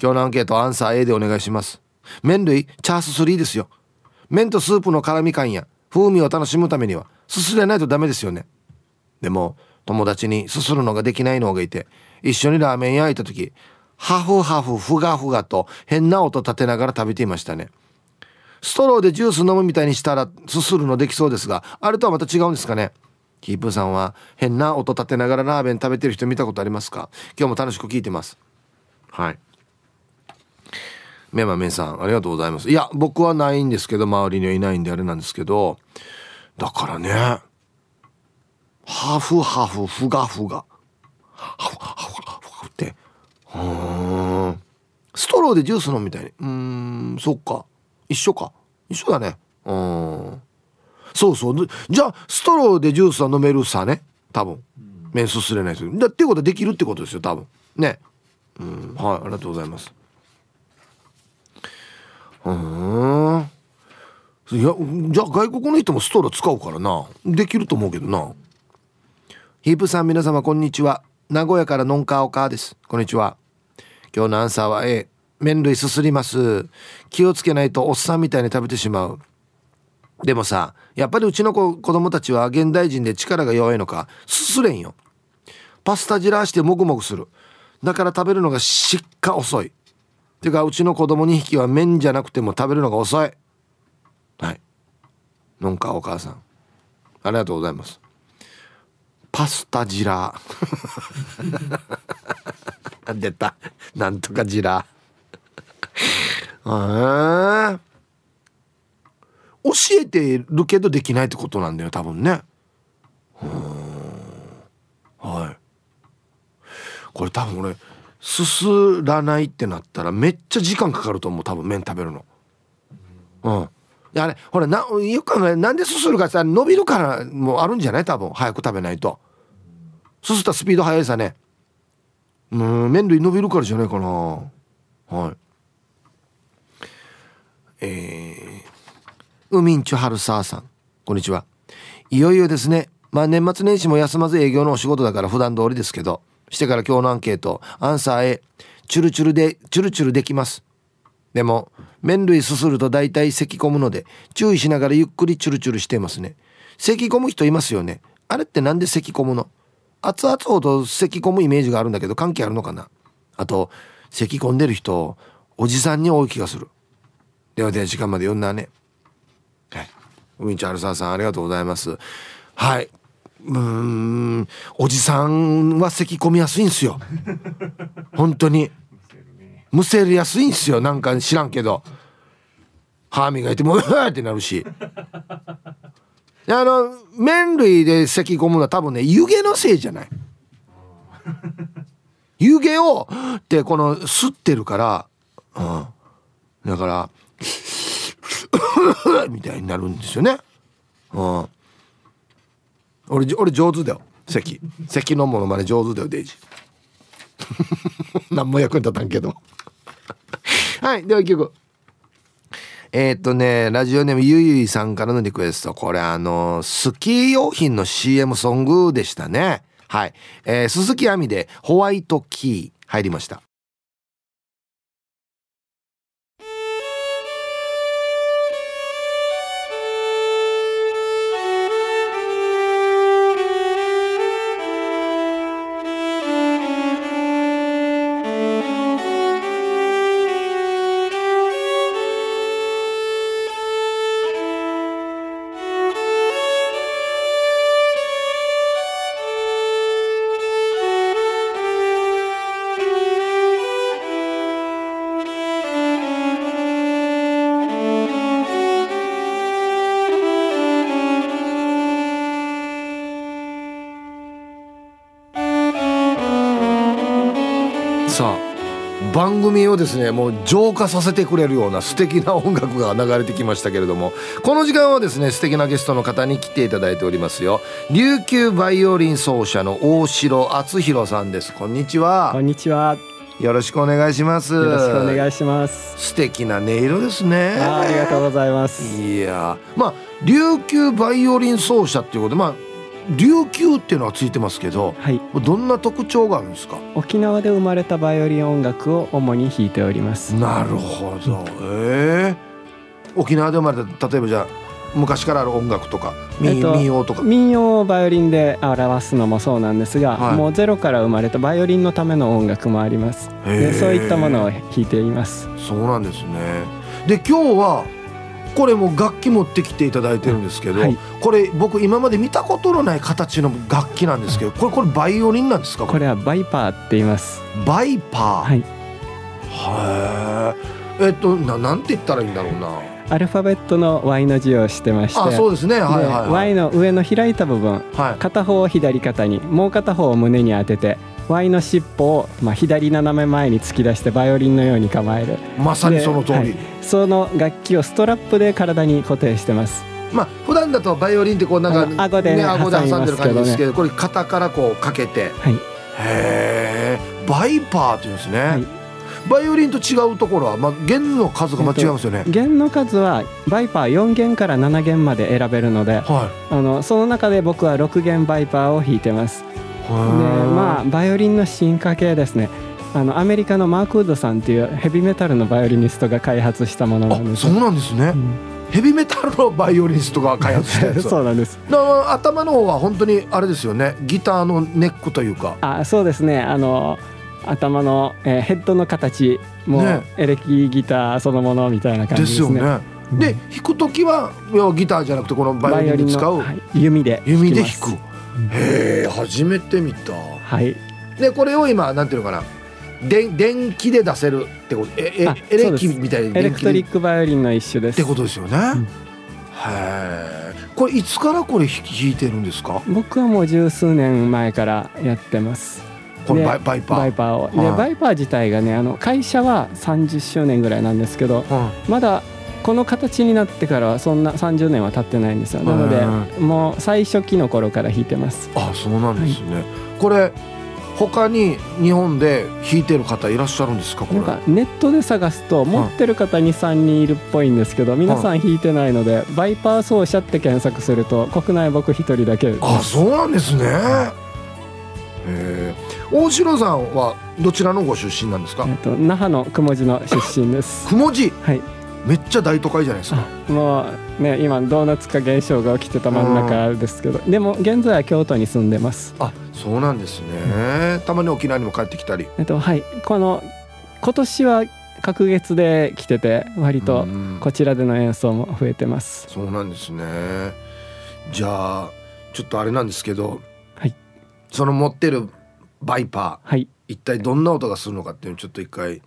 今日のアンケートアンサー A でお願いします。麺類チャース3ですよ。麺とスープの辛み感や風味を楽しむためにはすすれないとダメですよね。でも友達にすするのができないのがいて一緒にラーメン屋行った時ハフハフふがふがと変な音立てながら食べていましたね。ストローでジュース飲むみたいにしたらすするのできそうですがあれとはまた違うんですかね。キープさんは変な音立てながらラーメン食べてる人見たことありますか？今日も楽しく聞いてます。はい。メマメンさんありがとうございます。いや僕はないんですけど周りにはいないんであれなんですけどだからねハフハフフガフガ。ハフハフハフって。うん。ストローでジュース飲むみたいにうんそっか。一緒か。一緒だね。うん。そうそう。じゃあストローでジュースは飲めるさね？多分。麺すすれないですだっていうことはできるってことですよ多分。ね。うん。はいありがとうございます。うん。いやじゃあ外国の人もストロー使うからな。できると思うけどな。ヒープさん皆様こんにちは。名古屋からノンカオカーです。こんにちは。今日のアンサーは A 麺類すすります。気をつけないとおっさんみたいに食べてしまう。でもさやっぱりうちの子子供たちは現代人で力が弱いのかすすれんよ。パスタじらしてもぐもぐする。だから食べるのがしっか遅い。てかうちの子供2匹は麺じゃなくても食べるのが遅い。はい。のんかお母さん。ありがとうございます。パスタジラ。出た。なんとかジラ。え教えてるけどできないってことなんだよ多分ね。はい。これ多分俺すすらないってなったらめっちゃ時間かかると思う多分麺食べるの。うん。あれほらなよく考えなんですするかって伸びるからもあるんじゃない？多分早く食べないと。すすったスピード速いさね。うん麺類伸びるからじゃないかな。はい。えー、ウミンチュハルサーさん。こんにちは。いよいよですね。まあ年末年始も休まず営業のお仕事だから普段通りですけどしてから今日のアンケートアンサー A チュルチュルでチュルチュルできます。でも麺類すすると大体咳込むので注意しながらゆっくりチュルチュルしてますね。咳込む人いますよね。あれってなんで咳込むの？熱々ほど咳込むイメージがあるんだけど関係あるのかな？あと咳込んでる人おじさんに多い気がする。ではでは時間まで読んだね。はい。ウィンチャールサーさんありがとうございます。はい。うん。おじさんは咳込みやすいんすよ。本当に。むせりやすいんすよ。なんか知らんけど。歯磨いてもうわってなるし。あの麺類で咳込むのは多分ね湯気のせいじゃない。湯気をってこの吸ってるから、うん、だから みたいになるんですよね。うん、俺俺上手だよ咳。咳のものまで上手だよデイジ 何も役に立たんけど。はいでは一曲えー、っとねラジオネームゆゆいさんからのリクエスト。これあのスキー用品の CM ソングでしたね。はい、えー、鈴木亜美でホワイトキー。入りました。番組をですねもう浄化させてくれるような素敵な音楽が流れてきましたけれどもこの時間はですね素敵なゲストの方に来ていただいておりますよ。琉球バイオリン奏者の大城敦弘さんです。こんにちは。こんにちは。よろしくお願いします。よろしくお願いします。素敵な音色ですね。ありがとうございます。いやまあ琉球バイオリン奏者っていうことでまあ琉球っていうのはついてますけど、はい、どんな特徴があるんですか？沖縄で生まれたバイオリン音楽を主に弾いております。なるほど。ええー、沖縄で生まれた例えばじゃあ昔からある音楽とか民,、民謡とか。民謡をバイオリンで表すのもそうなんですが、はい、もうゼロから生まれたバイオリンのための音楽もあります。でそういったものを弾いています。そうなんですね。で今日はこれも楽器持ってきていただいてるんですけど、はい、これ僕今まで見たことのない形の楽器なんですけどこれこれバイオリンなんですか？これ。はバイパーって言います。バイパー？はい。へええっとななんて言ったらいいんだろうな。アルファベットの Y の字をしてましてあそうですね、はいはいはい、Y の上の開いた部分、はい、片方を左肩にもう片方を胸に当てて Y の尻尾を、まあ、左斜め前に突き出してバイオリンのように構える。まさにその通り、はい、その楽器をストラップで体に固定してます。まあ普段だとバイオリンってこうなんか顎で、ね、顎で挟んでる感じですけど、ね、これ肩からこうかけて、はい、へえバイパーっていうんですね、はい。バイオリンと違うところは、まあ、弦の数がまあ違いますよね、えっと、弦の数はバイパー4弦から7弦まで選べるので、はい、あのその中で僕は6弦バイパーを弾いてます。でまあバイオリンの進化系ですねあのアメリカのマークウッドさんっていうヘビメタルのバイオリニストが開発したものなんです。そうなんですね、うん、ヘビメタルのバイオリニストが開発したやつ。そうなんです。頭の方は本当にあれですよね。ギターのネックというか。あそうですね。あの頭の、えー、ヘッドの形も、ね、エレキギターそのものみたいな感じですね。ですよね。で弾く時はギターじゃなくてこのバイオリンで使う、はい、弓で弓で弾く。へえ初めて見た。はい。でこれを今なんていうのかな。で電気で出せるってこと？ええエレキみたいなエレクトリックバイオリンの一種です。ってことですよね、うん、へえこれいつからこれ弾いてるんですか？僕はもう十数年前からやってます。このバイバイパー。バイパーを、でバイパー自体がねあの会社は30周年ぐらいなんですけど、まだこの形になってからはそんな30年は経ってないんですよ。なのでもう最初期の頃から弾いてます。あそうなんですね、はい、これ他に日本で弾いてる方いらっしゃるんですかなんかネットで探すと持ってる方23人いるっぽいんですけど、皆さん弾いてないので、バイパー奏者って検索すると国内僕一人だけあそうなんですね、大城さんはどちらのご出身なんですか、えっと、那覇の雲寺の出身です。雲寺はいめっちゃ大都会じゃないですか。もうね今ドーナツ化現象が起きてた真ん中ですけど、でも現在は京都に住んでます。あそうなんですね、たまに沖縄にも帰ってきたり。えっとはい。この今年は隔月で来てて割とこちらでの演奏も増えてます、そうなんですね。じゃあちょっとあれなんですけど、はい、その持ってるバイパー、はい、一体どんな音がするのかっていうのをちょっと一回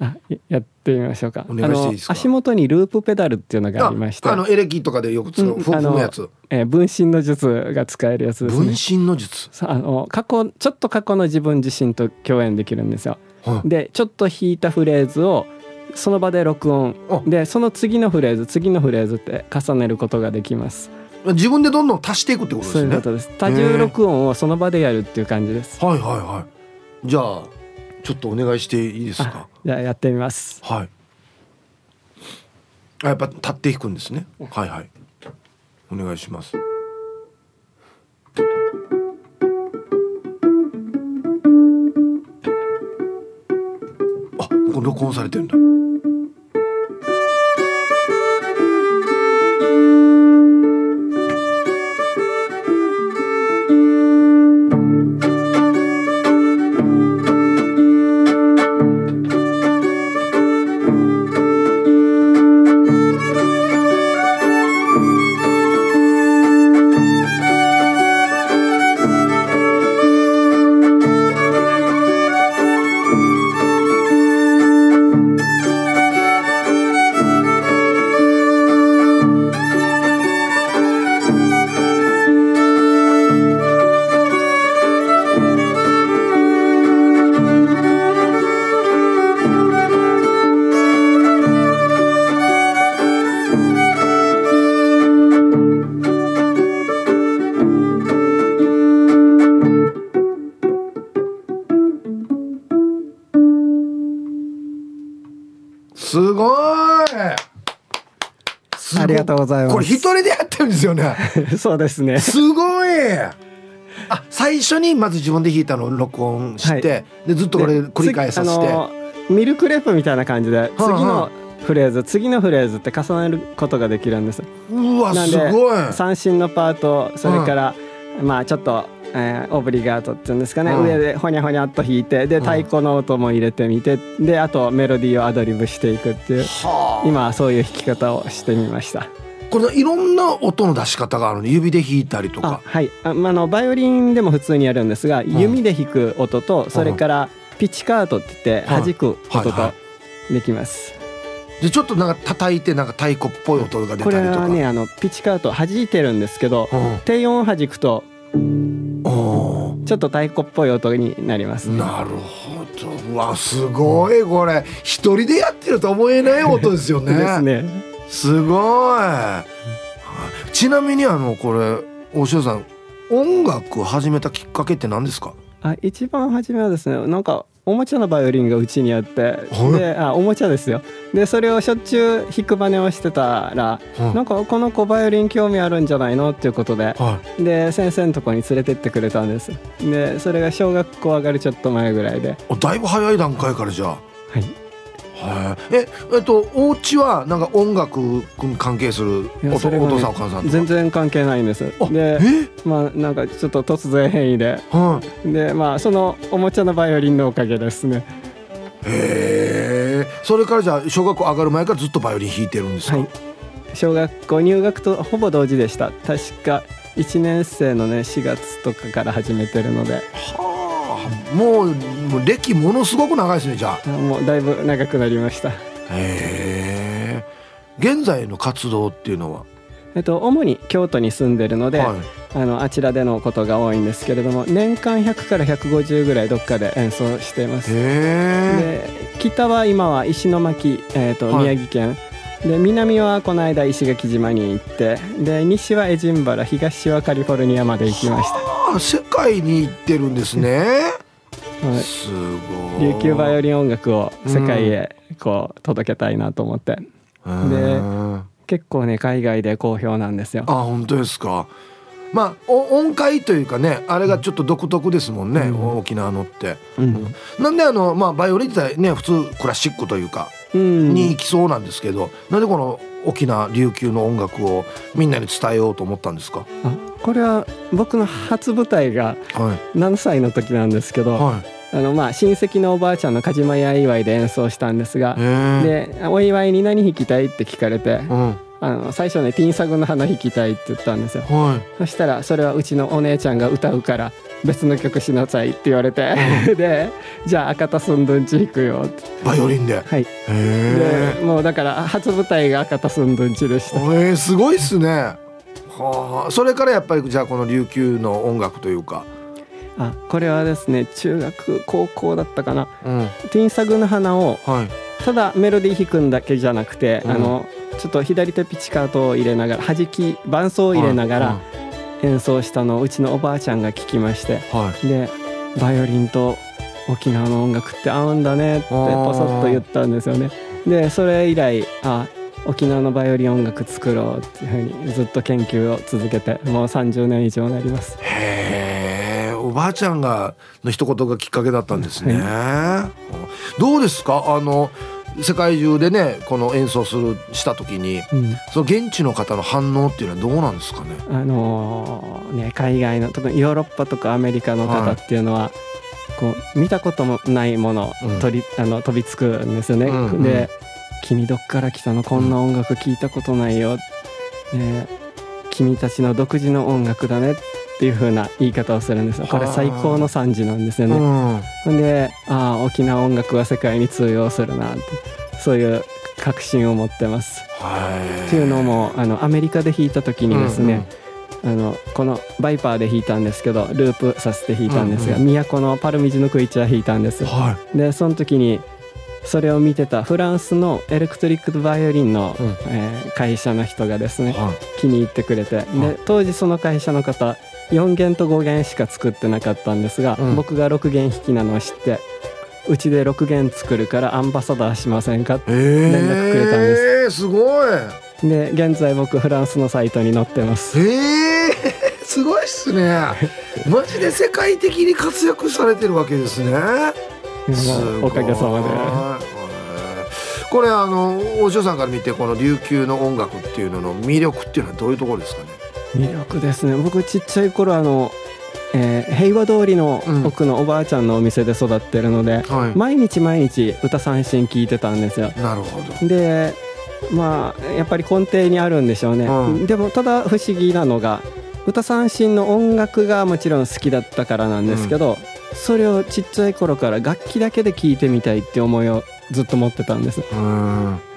やってみましょうか。お願いしていいですか？足元にループペダルっていうのがありまして。あのエレキとかでよく使う、うん、踏むやつ、えー、分身の術が使えるやつです、ね、分身の術？あの過去ちょっと過去の自分自身と共演できるんですよ、はい、でちょっと弾いたフレーズをその場で録音。でその次のフレーズ次のフレーズって重ねることができます。自分でどんどん足していくってことですね。そういうことです。多重録音をその場でやるっていう感じです。はいはいはい。じゃあちょっとお願いしていいですか？じゃあやってみます。はい。あやっぱ立っていくんですね。はいはい。お願いします。あ録音されてるんだざいます。これ一人でやってるんですよね。そうですね。すごい。あ、最初にまず自分で弾いたのを録音して、はい、でずっとこれ繰り返させて。ミルクレープみたいな感じで、次のフレーズ次のフレーズって重ねることができるんです。うわすごい。三振のパートそれから、まあちょっとえー、オブリガートっていうんですかね、うん、上でほにゃほにゃっと弾いてで太鼓の音も入れてみてであとメロディーをアドリブしていくっていう、今そういう弾き方をしてみました。これいろんな音の出し方があるの。指で弾いたりとか。はい。あ、まあのバイオリンでも普通にやるんですが、弓で弾く音とそれからピッチカートって言って弾く音とできます、でちょっとなんか叩いてなんか太鼓っぽい音が出たりとか。これはねあのピッチカート弾いてるんですけど、低音を弾くとちょっと太鼓っぽい音になります、ね、なるほど。うわすごい。これ一人でやってると思えない音ですよね。ですねすごい、ちなみにあのこれ大塩さん音楽を始めたきっかけって何ですか？あ一番初めはですねなんかおもちゃのバイオリンがうちにあってであおもちゃですよ。でそれをしょっちゅう弾く真似をしてたら、なんかこの子バイオリン興味あるんじゃないの？っていうことで、で先生のとこに連れてってくれたんです。でそれが小学校上がるちょっと前ぐらいで。だいぶ早い段階からじゃあ。はいええっとお家はなんか音楽に関係するお,、ね、お父さんお母さん全然関係ないんです。でまあなんかちょっと突然変異で、はい、でまあそのおもちゃのバイオリンのおかげですね。へえそれからじゃあ小学校上がる前からずっとバイオリン弾いてるんですか、はい、小学校入学とほぼ同時でした。確か1年生のね4月とかから始めてるので。はあもうもう歴ものすごく長いですねじゃあ。もうだいぶ長くなりました。へえ現在の活動っていうのは？えっと、主に京都に住んでるので、はい、あのあちらでのことが多いんですけれども年間100から150ぐらいどっかで演奏しています。で北は今は石巻、えーと、はい、宮城県。で南はこの間石垣島に行ってで西はエジンバラ東はカリフォルニアまで行きました。あ世界に行ってるんですね、はい、すごい。琉球バイオリン音楽を世界へこう届けたいなと思って、うん、で結構ね海外で好評なんですよ。あ本当ですか。まあ音階というかねあれがちょっと独特ですもんね、うん、沖縄のって、うん、なんであのまあバイオリン自体ね普通クラシックというかに行きそうなんですけど、なんでこの沖縄琉球の音楽をみんなに伝えようと思ったんですか？これは僕の初舞台が何歳の時なんですけど、はい、あのまあ親戚のおばあちゃんの梶間屋祝いで演奏したんですがでお祝いに何弾きたい？って聞かれて、うん。あの最初ね「ティンサグの花弾きたい」って言ったんですよ、はい、そしたら「それはうちのお姉ちゃんが歌うから別の曲しなさい」って言われて、うん、で「じゃあ赤田すんち弾くよ」って。バイオリンで？はい。でもうだから初舞台が赤田すんちでした。えー、すごいっすね。はあ。それからやっぱりじゃあこの琉球の音楽というか。あこれはですね中学高校だったかな、うん、ティンサグの花を、はい、ただメロディー弾くんだけじゃなくて、うん、あのちょっと左手ピチカートを入れながら弾き伴奏を入れながら演奏したのをうちのおばあちゃんが聞きまして、はい、でバイオリンと沖縄の音楽って合うんだねってポソッと言ったんですよね。でそれ以来あ沖縄のバイオリン音楽作ろうっていうふうにずっと研究を続けてもう30年以上になります。へえおばあちゃんがの一言がきっかけだったんですね。はい、どうですか？あの世界中でねこの演奏するした時に、うん、その現地の方の反応っていうのはどうなんですかね？あのー、ね海外の特にヨーロッパとかアメリカの方っていうのは、はい、こう見たこともないもの、うん、取りあの飛びつくんですよね。うんうん、で「君どっから来たの？こんな音楽聞いたことないよ」ね、君たちの独自の音楽だね」っていう風な言い方をするんですよ。これ最高の惨事なんですよね。うん、でああ沖縄音楽は世界に通用するなってそういう確信を持ってます。っていうのもあのアメリカで弾いた時にですね、うんうん、あのこのバイパーで弾いたんですけどループさせて弾いたんですが、うんうん、都のパルミジのクイチャー弾いたんです。はい、でその時にそれを見てたフランスのエレクトリックバイオリンの、うん、えー、会社の人がですね、はい、気に入ってくれて、で当時その会社の方4弦と5弦しか作ってなかったんですが、うん、僕が6弦弾きなのを知ってうちで6弦作るからアンバサダーしませんかって連絡くれたんです、えー、すごい。で現在僕フランスのサイトに載ってます。えー、すごいっすね。マジで世界的に活躍されてるわけですね。おかげさまで。これあのお嬢さんから見てこの琉球の音楽っていうのの魅力っていうのはどういうところですかね？魅力ですね。僕ちっちゃい頃あの、えー、平和通りの奥のおばあちゃんのお店で育ってるので、うんはい、毎日毎日歌三振聞いてたんですよ。なるほど。でまあやっぱり根底にあるんでしょうね、うん、でもただ不思議なのが歌三振の音楽がもちろん好きだったからなんですけど、うん、それをちっちゃい頃から楽器だけで聴いてみたいって思いをずっと持ってたんです。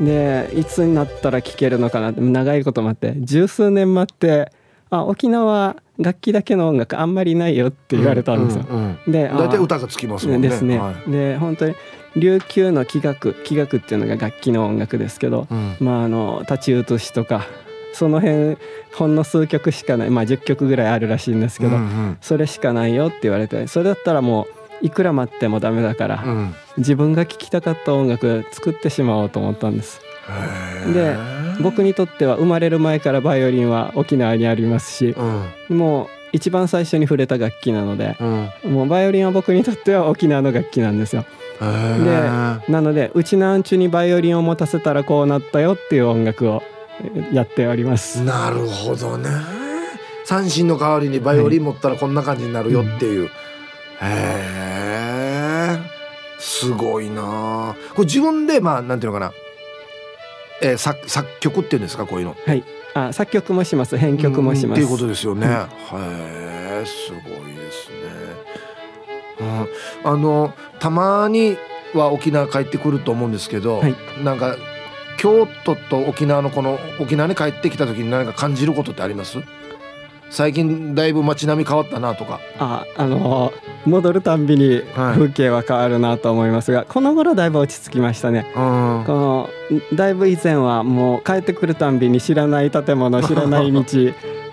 でいつになったら聴けるのかなって長いこと待って十数年待ってあ沖縄楽器だけの音楽あんまりないよって言われたんですよ。うんうん、で大体歌がつきますもんね。ですね。はい、で本当に琉球の器楽器楽っていうのが楽器の音楽ですけど、うん、まああの太刀写しとかその辺ほんの数曲しかないまあ10曲ぐらいあるらしいんですけど、うんうん、それしかないよって言われてそれだったらもういくら待ってもダメだから、うん、自分が聴きたかった音楽作ってしまおうと思ったんです。で僕にとっては生まれる前からバイオリンは沖縄にありますし、うん、もう一番最初に触れた楽器なので、うん、もうバイオリンは僕にとっては沖縄の楽器なんですよ。でなのでうちなんちゅにバイオリンを持たせたらこうなったよっていう音楽をやっております。なるほどね。三振の代わりにバイオリン持ったらこんな感じになるよっていう。はい、へえ。すごいな。これ自分でまあなんていうのかな。えー、作作曲っていうんですかこういうの。はい。あ作曲もします編曲もします。っていうことですよね。うん、へえすごいですね。うん、あのたまには沖縄帰ってくると思うんですけど、はい、なんか京都と沖縄のこの沖縄に帰ってきた時に何か感じることってあります？最近だいぶ街並み変わったなとか。ああの戻るたんびに風景は変わるなと思いますが、はい、この頃だいぶ落ち着きましたね。このだいぶ以前はもう帰ってくるたんびに知らない建物 知らない道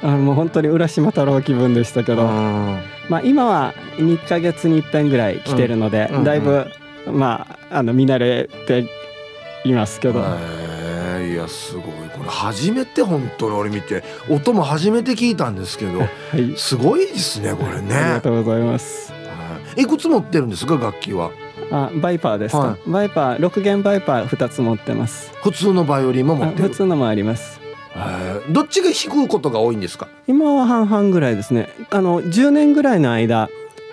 あのもう本当に浦島太郎気分でしたけど、まあ、今は2か月に1遍ぐらい来てるので、うん、だいぶ、まあ、あの見慣れていますけど。いやすごい初めて本当に俺見て音も初めて聞いたんですけど、はい、すごいですねこれね。ありがとうございます。い。くつ持ってるんですか楽器は？あバイパーですか、はい、バイパー6弦バイパー2つ持ってます。普通のバイオリンも持ってる。普通のもあります。どっちが弾くことが多いんですか？今は半々ぐらいですね。あの10年ぐらいの間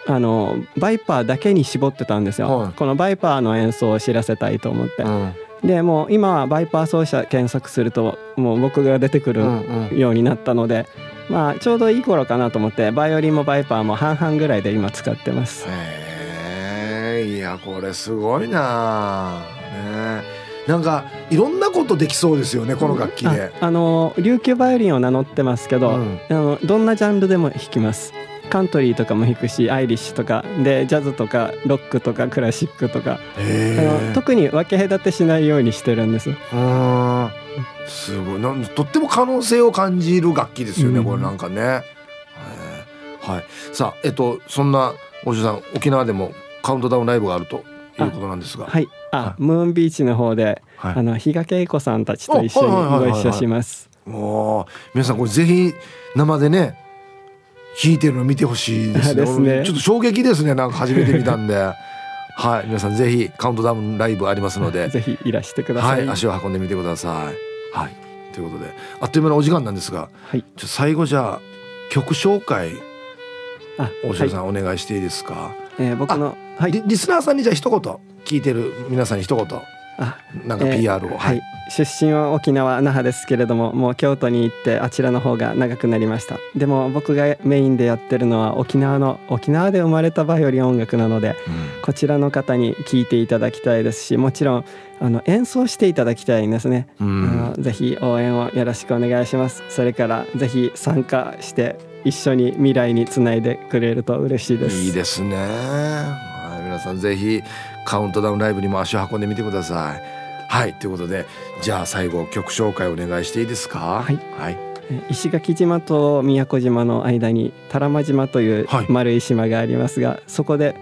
あのバイパーだけに絞ってたんですよ、はい、このバイパーの演奏を知らせたいと思って、うん、でもう今はバイパー奏者検索するともう僕が出てくるようになったので、うんうん、まあちょうどいい頃かなと思ってバイオリンもバイパーも半々ぐらいで今使ってます。へえいやこれすごいな。ね。なんかいろんなことできそうですよねこの楽器で、あの琉球バイオリンを名乗ってますけど、うん、あのどんなジャンルでも弾きますカントリーとかも弾くしアイリッシュとかでジャズとかロックとかクラシックとか。あの特に分け隔てしないようにしてるんです。すごい。なんとっても可能性を感じる楽器ですよね、うん、これなんかね。はい。さあえっとそんなおじさん沖縄でもカウントダウンライブがあるということなんですが。はい。あ、ムーンビーチの方で、はい、あの比嘉恵子さんたちと一緒にご一緒します。もう皆さんこれぜひ生でね弾いてるの見てほしいですねですね。ちょっと衝撃ですねなんか初めて見たんで。はい皆さんぜひカウントダウンライブありますので。ぜひいらしてください、はい、足を運んでみてください。はいということで。あっという間のお時間なんですが、はい、じゃ最後じゃあ曲紹介大城さん、はい、お願いしていいですか、えー、僕のはい。リ、リスナーさんにじゃあ一言聞いてる皆さんに一言あなんか PR を、えー、はい、出身は沖縄那覇ですけれどももう京都に行ってあちらの方が長くなりました。でも僕がメインでやってるのは沖縄の沖縄で生まれたバイオリン音楽なので、うん、こちらの方に聴いていただきたいですしもちろんあの演奏していただきたいんですね、うん、あのぜひ応援をよろしくお願いします。それからぜひ参加して一緒に未来につないでくれると嬉しいです。いいですね。はい皆さんぜひカウントダウンライブにも足を運んでみてください。はい。ということでじゃあ最後曲紹介お願いしていいですか？はい、はい、石垣島と宮古島の間に多良間島という丸い島がありますが、はい、そこで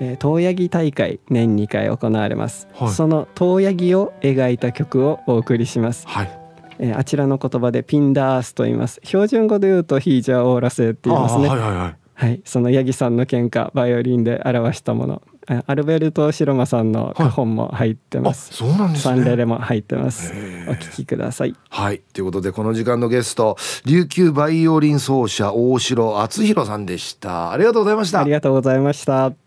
え遠ヤギ大会年2回行われます、はい、その遠ヤギを描いた曲をお送りします、はい、えー、あちらの言葉でピンダースと言います。標準語で言うとヒージャーオーラセって言いますね。はいはいはい、はい、そのヤギさんの喧嘩バイオリンで表したものアルベルト・シロマさんの絵本も入ってます、はい、そうなんです、ね、サレも入ってます。お聞きください。はい。ということでこの時間のゲスト琉球バイオリン奏者大城敦弘さんでした。ありがとうございました。ありがとうございました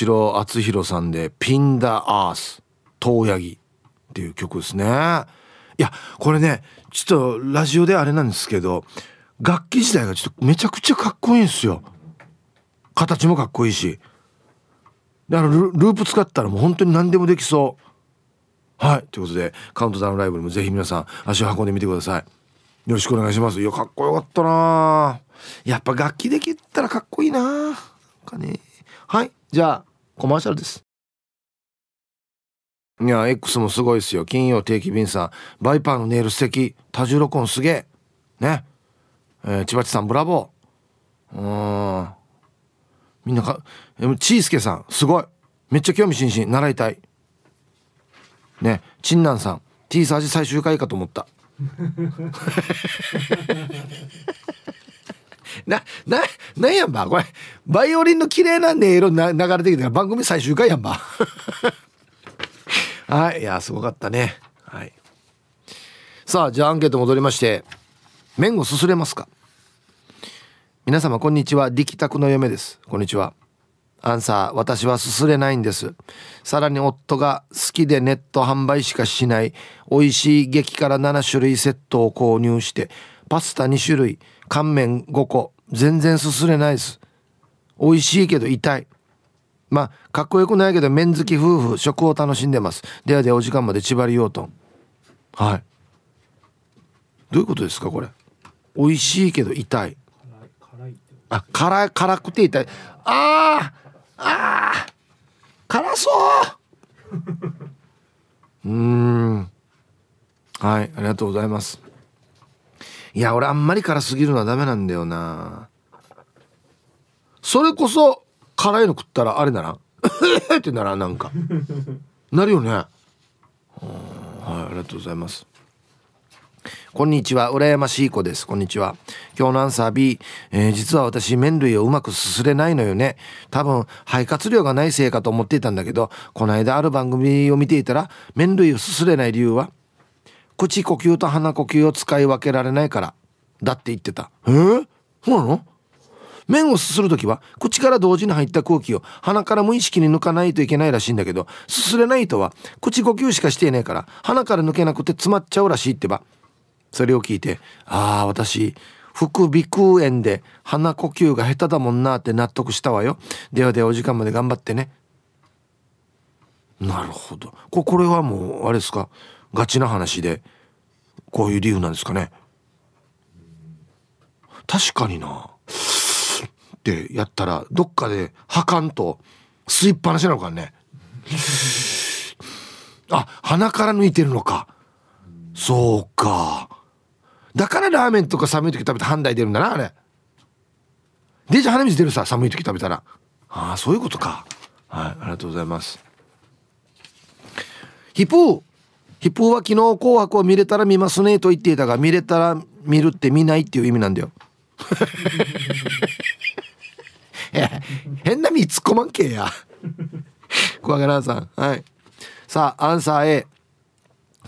城敦弘さんで「ピンダアース遠柳」っていう曲ですね。いやこれねちょっとラジオであれなんですけど楽器自体がちょっとめちゃくちゃかっこいいんですよ。形もかっこいいし。であのループ使ったらもう本当に何でもできそう。はいということでカウントダウンライブにもぜひ皆さん足を運んでみてください。よろしくお願いします。いやかっこよかったな。やっぱ楽器できたらかっこいいな。かね。はいじゃあコマーシャルです。いや X もすごいですよ。金曜定期便さん。バイパーのネイル素敵。多重録音すげえ。ね。えー、千葉さんブラボー。うん。みんなかちーすけさんすごい。めっちゃ興味津々。習いたい。ね。ちんなんさん T サージ最終回かと思った な、な、なんやんばこれ、バイオリンの綺麗な音色な流れてきた番組最終回やんば。はい、いや、すごかったね。はい。さあ、じゃあアンケート戻りまして、麺をすすれますか皆様こんにちは、力宅の嫁です。こんにちは。アンサー、私はすすれないんです。さらに夫が好きでネット販売しかしない美味しい激辛7種類セットを購入して、パスタ2種類、乾麺5個、全然すすれないです。美味しいけど痛い。まあ、かっこよくないけど麺好き夫婦、食を楽しんでます。ではではお時間まで縛りようと。はい。どういうことですか、これ？美味しいけど痛い。あ、辛い、辛くて痛い。ああああ辛そう うんはいありがとうございますいや俺あんまり辛すぎるのはダメなんだよなそれこそ辛いの食ったらあれなら？ってならなんかなるよねはいありがとうございますこんにちは。羨ましい子です。こんにちは。今日のアンサー B。えー、実は私、麺類をうまくすすれないのよね。多分、肺活量がないせいかと思っていたんだけど、この間ある番組を見ていたら、麺類をすすれない理由は、口呼吸と鼻呼吸を使い分けられないから、だって言ってた。え？ー、そうなの？麺をすする時は口から同時に入った空気を鼻から無意識に抜かないといけないらしいんだけどすすれない人は口呼吸しかしていないから鼻から抜けなくて詰まっちゃうらしいってば。それを聞いてああ私副鼻腔炎で鼻呼吸が下手だもんなって納得したわよ。ではではお時間まで頑張ってね。なるほど。ここれはもうあれですか？ガチな話でこういう理由なんですかね。確かにな。ってやったらどっかで吐かんと吸いっぱなしなのかね。あ鼻から抜いてるのか。そうか。だからラーメンとか寒い時食べて半台出るんだなあれ。でじゃ鼻水出るさ寒い時食べたら。ああそういうことか。はいありがとうございます。ヒプーヒップーは昨日紅白を見れたら見ますねと言っていたが見れたら見るって見ないっていう意味なんだよ。変な身突っ込まんけや。小若菜さん。はい。さあアンサー A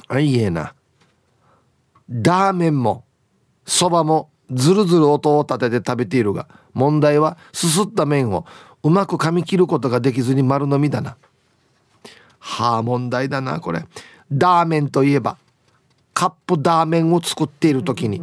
あいいえな。ラーメンもそばもずるずる音を立てて食べているが問題はすすった麺をうまく噛み切ることができずに丸飲みだな。はあ問題だなこれ。ラーメンといえばカップダーメンを作っている時に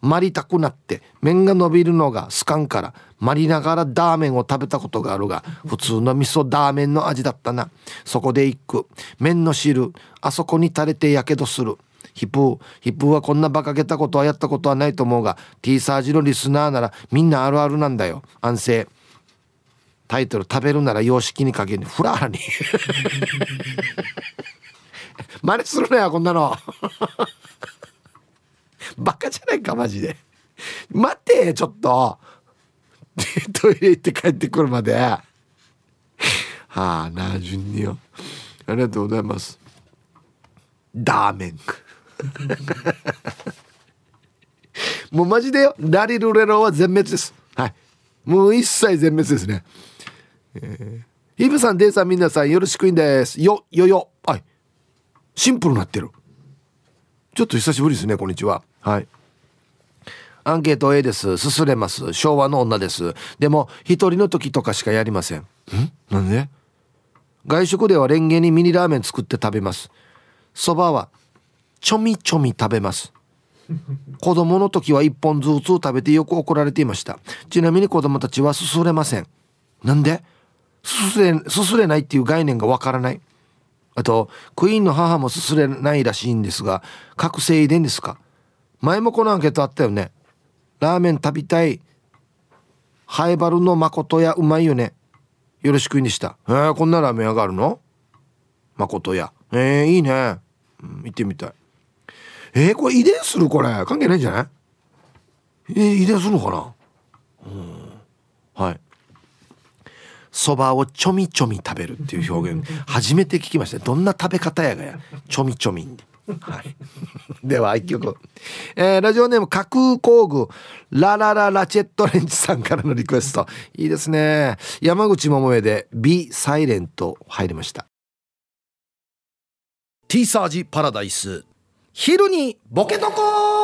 巻りたくなって麺が伸びるのが好かんから巻りながらダーメンを食べたことがあるが普通の味噌ダーメンの味だったな。そこで一句麺の汁あそこに垂れてやけどする。ヒプーヒップーはこんな馬鹿げたことはやったことはないと思うが T サージのリスナーならみんなあるあるなんだよ。安静。タイトル食べるなら様式にかけにフラーに。真似するなよこんなの。バカじゃないかマジで。待ってちょっと。トイレ行って帰ってくるまで。はあな順によ。ありがとうございます。ダーメン。もうマジでよ。ラリルレロは全滅です。はい。もう一切全滅ですね。えー、イブさんデイさん皆さんよろしくいんです。よよよ。はい。シンプルになってる。ちょっと久しぶりですねこんにちは。はい。アンケート A です。すすれます。昭和の女です。でも一人の時とかしかやりません。なんで？外食ではレンゲにミニラーメン作って食べます。そばはちょみちょみ食べます。子供の時は1本ずつ食べてよく怒られていました。ちなみに子供たちはすすれません。なんで？すすれすすれないっていう概念がわからないあとクイーンの母もすすれないらしいんですが覚醒遺伝ですか？前もこのアンケートあったよね。ラーメン食べたい。ハイバルの誠やうまいよね。よろしくにした。えー、こんなラーメン屋があるの？誠や。えー、いいね、うん、行ってみたい。えー、これ遺伝するこれ。関係ないんじゃない？えー、遺伝するのかな？うん。はい。そばをちょみちょみ食べるっていう表現初めて聞きました。どんな食べ方やがや。ちょみちょみ。はい、では一曲、えー、ラジオネーム架空工具。ララララチェットレンチさんからのリクエスト。いいですね。山口百恵で「ビサイレント入りました。ティーサージパラダイス。昼にボケとこ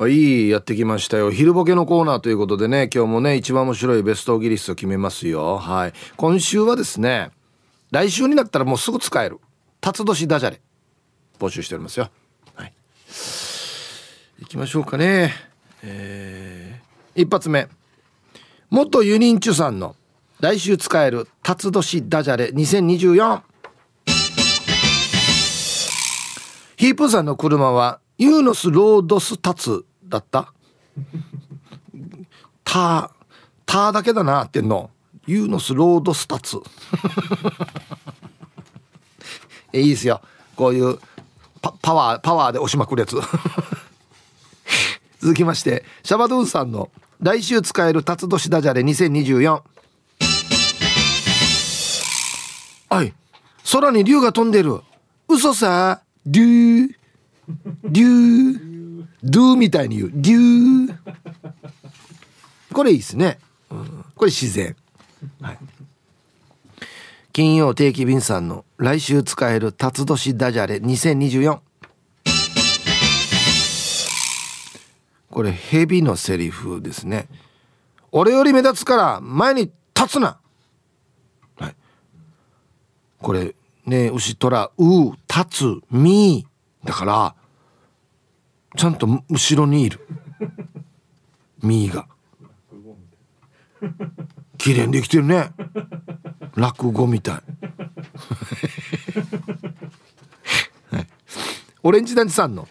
はいやってきましたよ。昼ボケのコーナーということでね今日もね一番面白いベストギリスト決めますよ。はい。今週はですね来週になったらもうすぐ使える。辰年ダジャレ募集しておりますよ。はい。行きましょうかね。えー、一発目。元ユニンチュさんの来週使える辰年ダジャレ2024ヒープさんの車はユーノスロードスタツだった？タタだけだなってんの。ユーノスロードスタツ。いいですよ。こういうパパワーパワーで押しまくるやつ。続きましてシャバドゥンさんの来週使える辰年ダジャレ2024はい空に竜が飛んでる。嘘さデューデュードゥみたいに言う。デュー。これいいですね、うん、これ自然。はい。金曜定期便さんの来週使える辰年ダジャレ2024これ蛇のセリフですね。俺より目立つから前に立つな、はい、これね牛虎う立つみ。だからちゃんと後ろにいる。みが。綺麗にできてるね。落語みたい。はい、オレンジ団地さんの、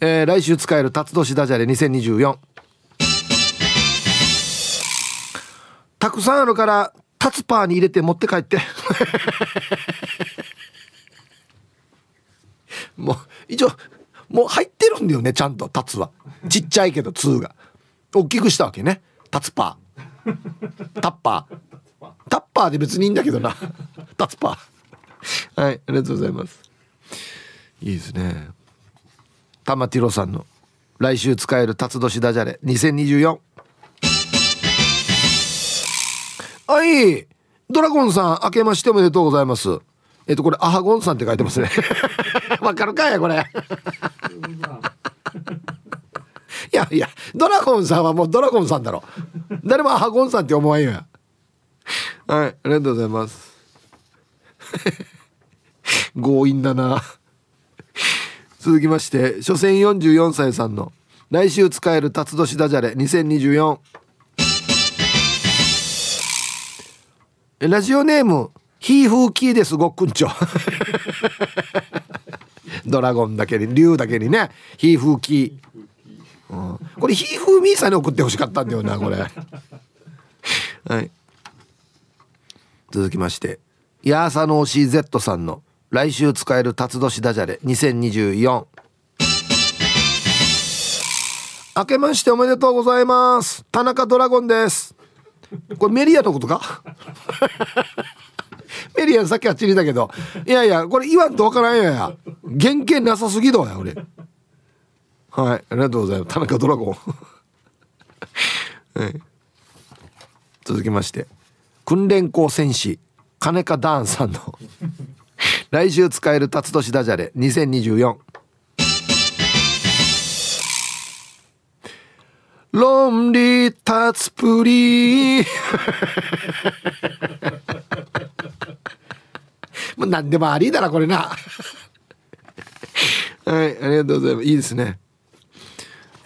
えー、来週使える辰年ダジャレ2024たくさんあるからタツパーに入れて持って帰って。もう一応もう入ってるんだよねちゃんとタツは。ちっちゃいけど2が。大きくしたわけね。タツパー。タッパー。タッパー。で別にいいんだけどな。タツパー。はいありがとうございます。いいですね。玉ティロさんの来週使える辰年ダジャレ。2024はい。ドラゴンさん明けましておめでとうございますえっとこれアハゴンさんって書いてますね。わかるかやこれ。いやいやドラゴンさんはもうドラゴンさんだろ。誰もアハゴンさんって思わんよ。やはいありがとうございます。強引だな。続きまして初戦44歳さんの来週使える辰年ダジャレ2024ラジオネームヒーフーキーですごっくんちょ。ドラゴンだけに竜だけにね。ヒーフーキー、うん、これヒーフーミーさんに送ってほしかったんだよなこれ。はい。続きましてヤーサノーシー Z さんの来週使える辰年ダジャレ2024明けましておめでとうございます。田中ドラゴンです。これメリアのことか？リアさっきあっちにいたけど。いやいやこれ言わんとわからんよや。原型なさすぎどや俺。はいありがとうございます。田中ドラゴン。はい。続きまして。訓練校戦士金香ダーンさんの。来週使える辰年ダジャレ2024ロンリータツプリー。もう何でもありだなこれな。はいありがとうございます。いいですね。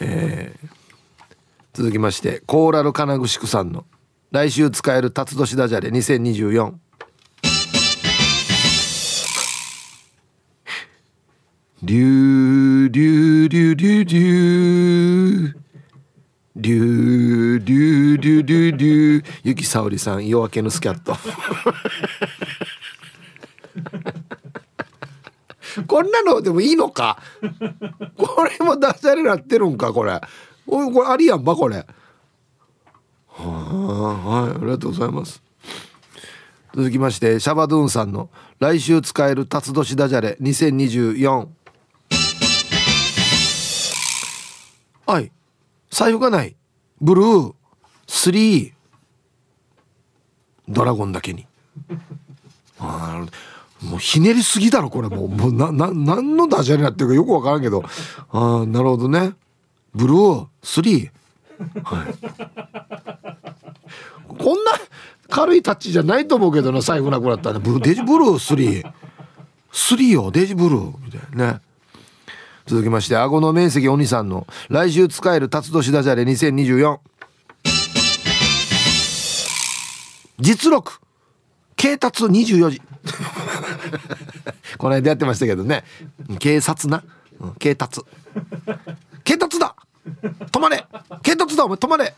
えー、続きましてコーラル金具宿さんの来週使える辰年ダジャレ2024リューリューリューリューリュー。リューリューリューリューリュー。ゆきさおりさん夜明けのスキャット。こんなのでもいいのか？これもダジャレなってるんか？これ。おこれありやんば？これ。はあはい。ありがとうございます。続きましてシャバドゥーンさんの来週使える辰年ダジャレ2024はい。財布がない。ブルー。3ドラゴンだけに。あなるほど。もうひねりすぎだろこれも。うもうなな何のダジャレになってるかよく分からんけど。ああなるほどね。ブルー3はい。こんな軽いタッチじゃないと思うけどな財布なくなったねブルデジブルー33よデジブルー。みたいなね。続きまして顎の面積お兄さんの。来週使える辰年ダジャレ2024実録。警察24時。この間やってましたけどね。警察な、警察。警察だ。止まれ。警察だお前。止まれ。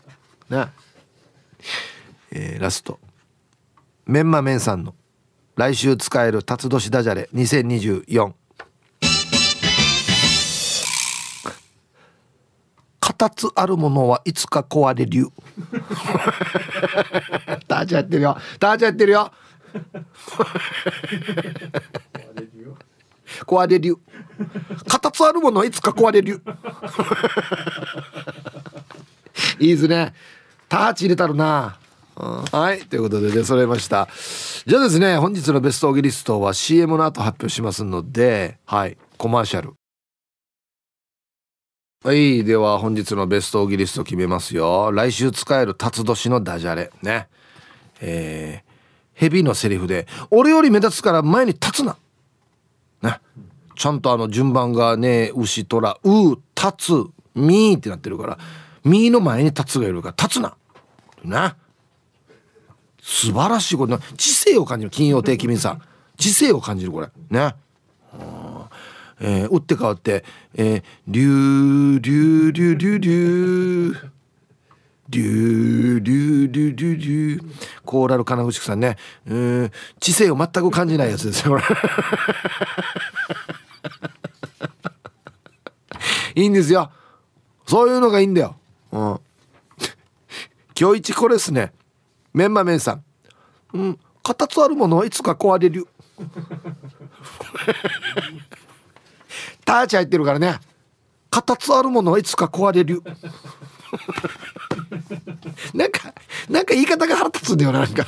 ねえー、ラスト。メンマメンさんの。来週使える辰年ダジャレ。2024形あるものはいつか壊れるターチやってるよ。ターチやってるよ。壊れる形あるものはいつか壊れるいいですね。ターチ入れたるな。はい。ということで出揃えました。じゃあですね本日のベストオギリストは CM の後発表しますのではい。コマーシャル。はい。では本日のベストオギリスト決めますよ。来週使える辰年のダジャレ。ね。えー、蛇のセリフで「俺より目立つから前に立つな」ね。ちゃんとあの順番がね牛虎う立つみーってなってるからみーの前に立つがいるから立つな。ね。素晴らしいこと。知性を感じる金曜定期便さん。知性を感じるこれ。ね。えー、打って変わって「えー、リューリューリューリューリュー」リューリューリューリューリューコーラル金口さんね。うん。知性を全く感じないやつですよ。いいんですよ。そういうのがいいんだよ。うん。今日一これですね。メンマメンさん。うん。形あるものはいつか壊れる。ターチ入ってるからね。形あるものはいつか壊れる。なんかなんか言い方が腹立つんだよなんか。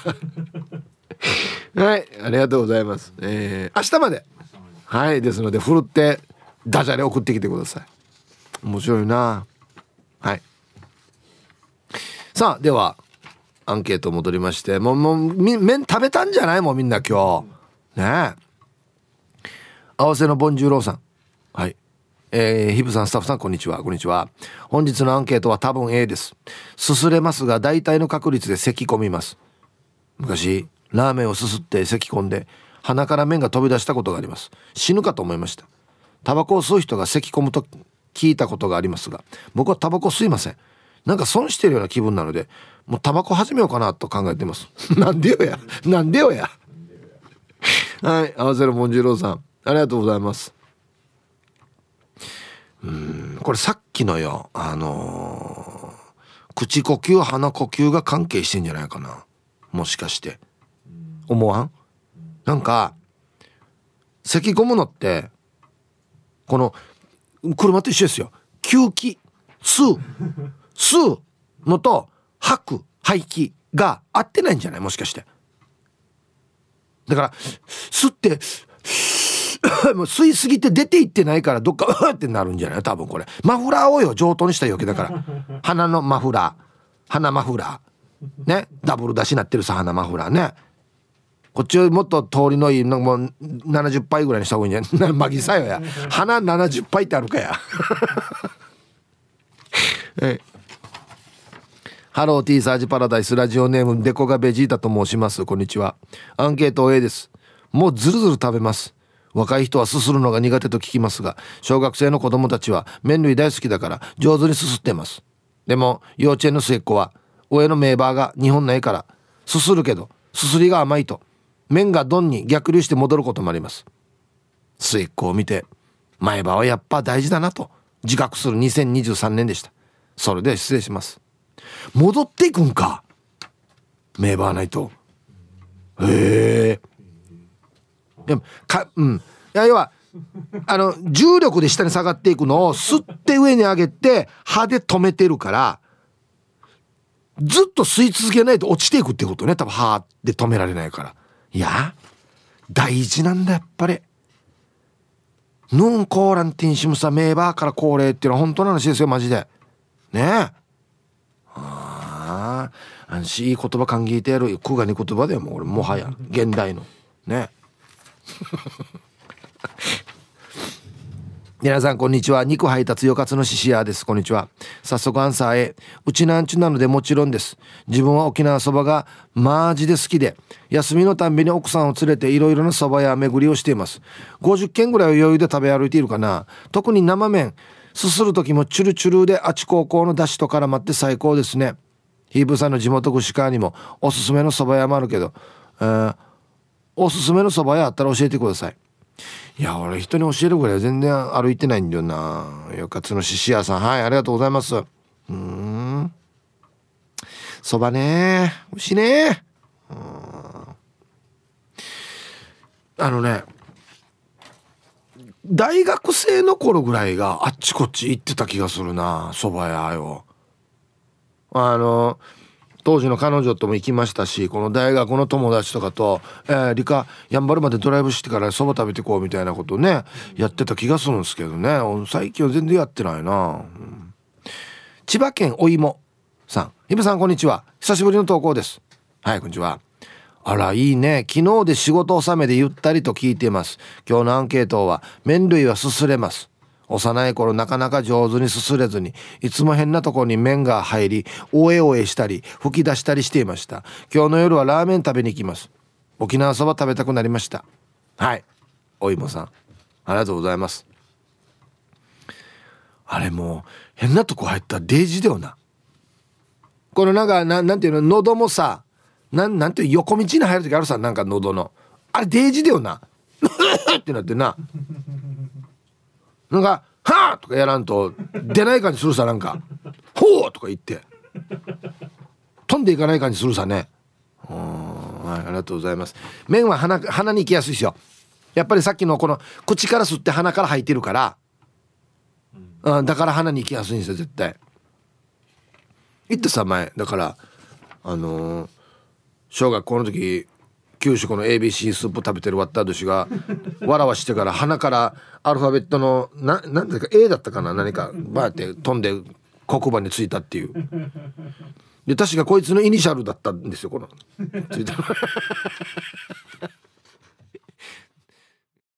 はいありがとうございます。えー、明日まで。はいですのでふるってダジャレ送ってきてください。面白いな。はい。さあではアンケート戻りましてもうもう麺食べたんじゃない？もうみんな今日。ねえ。合わせのボンジューローさん。えー、ヒブさんスタッフさんこんにちは。こんにちは。本日のアンケートは多分 A です。すすれますが大体の確率で咳込みます。昔ラーメンをすすって咳込んで鼻から麺が飛び出したことがあります。死ぬかと思いました。タバコを吸う人が咳込むと聞いたことがありますが僕はタバコ吸いません。なんか損してるような気分なのでもうタバコ始めようかなと考えてます。なんでよや。なんでよや。はい合わせるモンジローさん。ありがとうございます。うん。これさっきのよあのー、口呼吸鼻呼吸が関係してんじゃないかな。もしかして。思わん？なんか咳込むのってこの車と一緒ですよ。吸気吸う吸うのと吐く排気が合ってないんじゃない？もしかして。だから吸って もう吸いすぎて出ていってないからどっかってなるんじゃない？多分これ。マフラーをよ上等にした余計だから。鼻のマフラー。鼻マフラー。ね？ダブル出しになってるさ鼻マフラー。ね？こっちをもっと通りのいいのもう70杯ぐらいにした方がいいんじゃない？マギさよや。鼻70杯ってあるかや。えハロー T サージパラダイスラジオネームデコがベジータと申します。こんにちは。アンケート A です。もうずるずる食べます若い人はすするのが苦手と聞きますが小学生の子供たちは麺類大好きだから上手にすすってます。でも幼稚園の末っ子は上のメーバーが二本ないからすするけどすすりが甘いと麺が丼に逆流して戻ることもあります。末っ子を見て前歯はやっぱ大事だなと自覚する2023年でした。それで失礼します。戻っていくんか？名場ないと。へえ。でもかうん。いや要はあの重力で下に下がっていくのを吸って上に上げて歯で止めてるからずっと吸い続けないと落ちていくってことね。多分歯で止められないから。いや大事なんだやっぱり。ヌンコーランティンシムサメーバーから高齢っていうのは本当の話ですよマジで。ね。えああしいい言葉考えてやる。苦がに言葉だよもう俺もはや。現代の。ね。皆さんこんにちは。肉配達よかつのししやです。こんにちは。早速アンサー A うちなんちゅなのでもちろんです。自分は沖縄そばがマジで好きで休みのたんびに奥さんを連れていろいろなそば屋巡りをしています。50軒ぐらいは余裕で食べ歩いているかな。特に生麺。すする時もチュルチュルであち高校の出汁と絡まって最高ですね。ヒープさんの地元串川にもおすすめのそば屋もあるけど、えー、おすすめのそば屋あったら教えてください。いや俺人に教えるぐらい全然歩いてないんだよな。よかつのしし屋さん。はいありがとうございます。うん。そばね。美味しいね。あのね大学生の頃ぐらいがあっちこっち行ってた気がするな蕎麦屋よあの当時の彼女とも行きましたしこの大学の友達とかと、えー、理科やんばるまでドライブしてからそば食べてこうみたいなことねやってた気がするんですけどね。最近は全然やってないな、うん、千葉県お芋さん。イブさんこんにちは。久しぶりの投稿です。はいこんにちは。あらいいね。昨日で仕事納めでゆったりと聞いています。今日のアンケートは麺類はすすれます。幼い頃なかなか上手にすすれずにいつも変なとこに麺が入りおえおえしたり吹き出したりしていました。今日の夜はラーメン食べに行きます。沖縄そば食べたくなりました。はい。お芋さんありがとうございます。あれもう変なとこ入ったらデージだよな。このなんかななんていうの喉もさなんなんていう横道に入る時あるさなんか喉の。あれデージだよな。ってなってな。なんか「はあ!」とかやらんと出ない感じするさなんか「ほう!」とか言って。飛んでいかない感じするさね。はいありがとうございます。麺は鼻鼻に行きやすいですよ。やっぱりさっきのこの口から吸って鼻から吐いてるから、うん、だから鼻に行きやすいんですよ絶対。言ってさ前。だからあのー小学校の時給食の ABC スープ食べてるわった寿司が わらわしてから鼻からアルファベットのななんだか A だったかな何かバーって飛んで黒板についたっていう。で確かこいつのイニシャルだったんですよこの。ついた。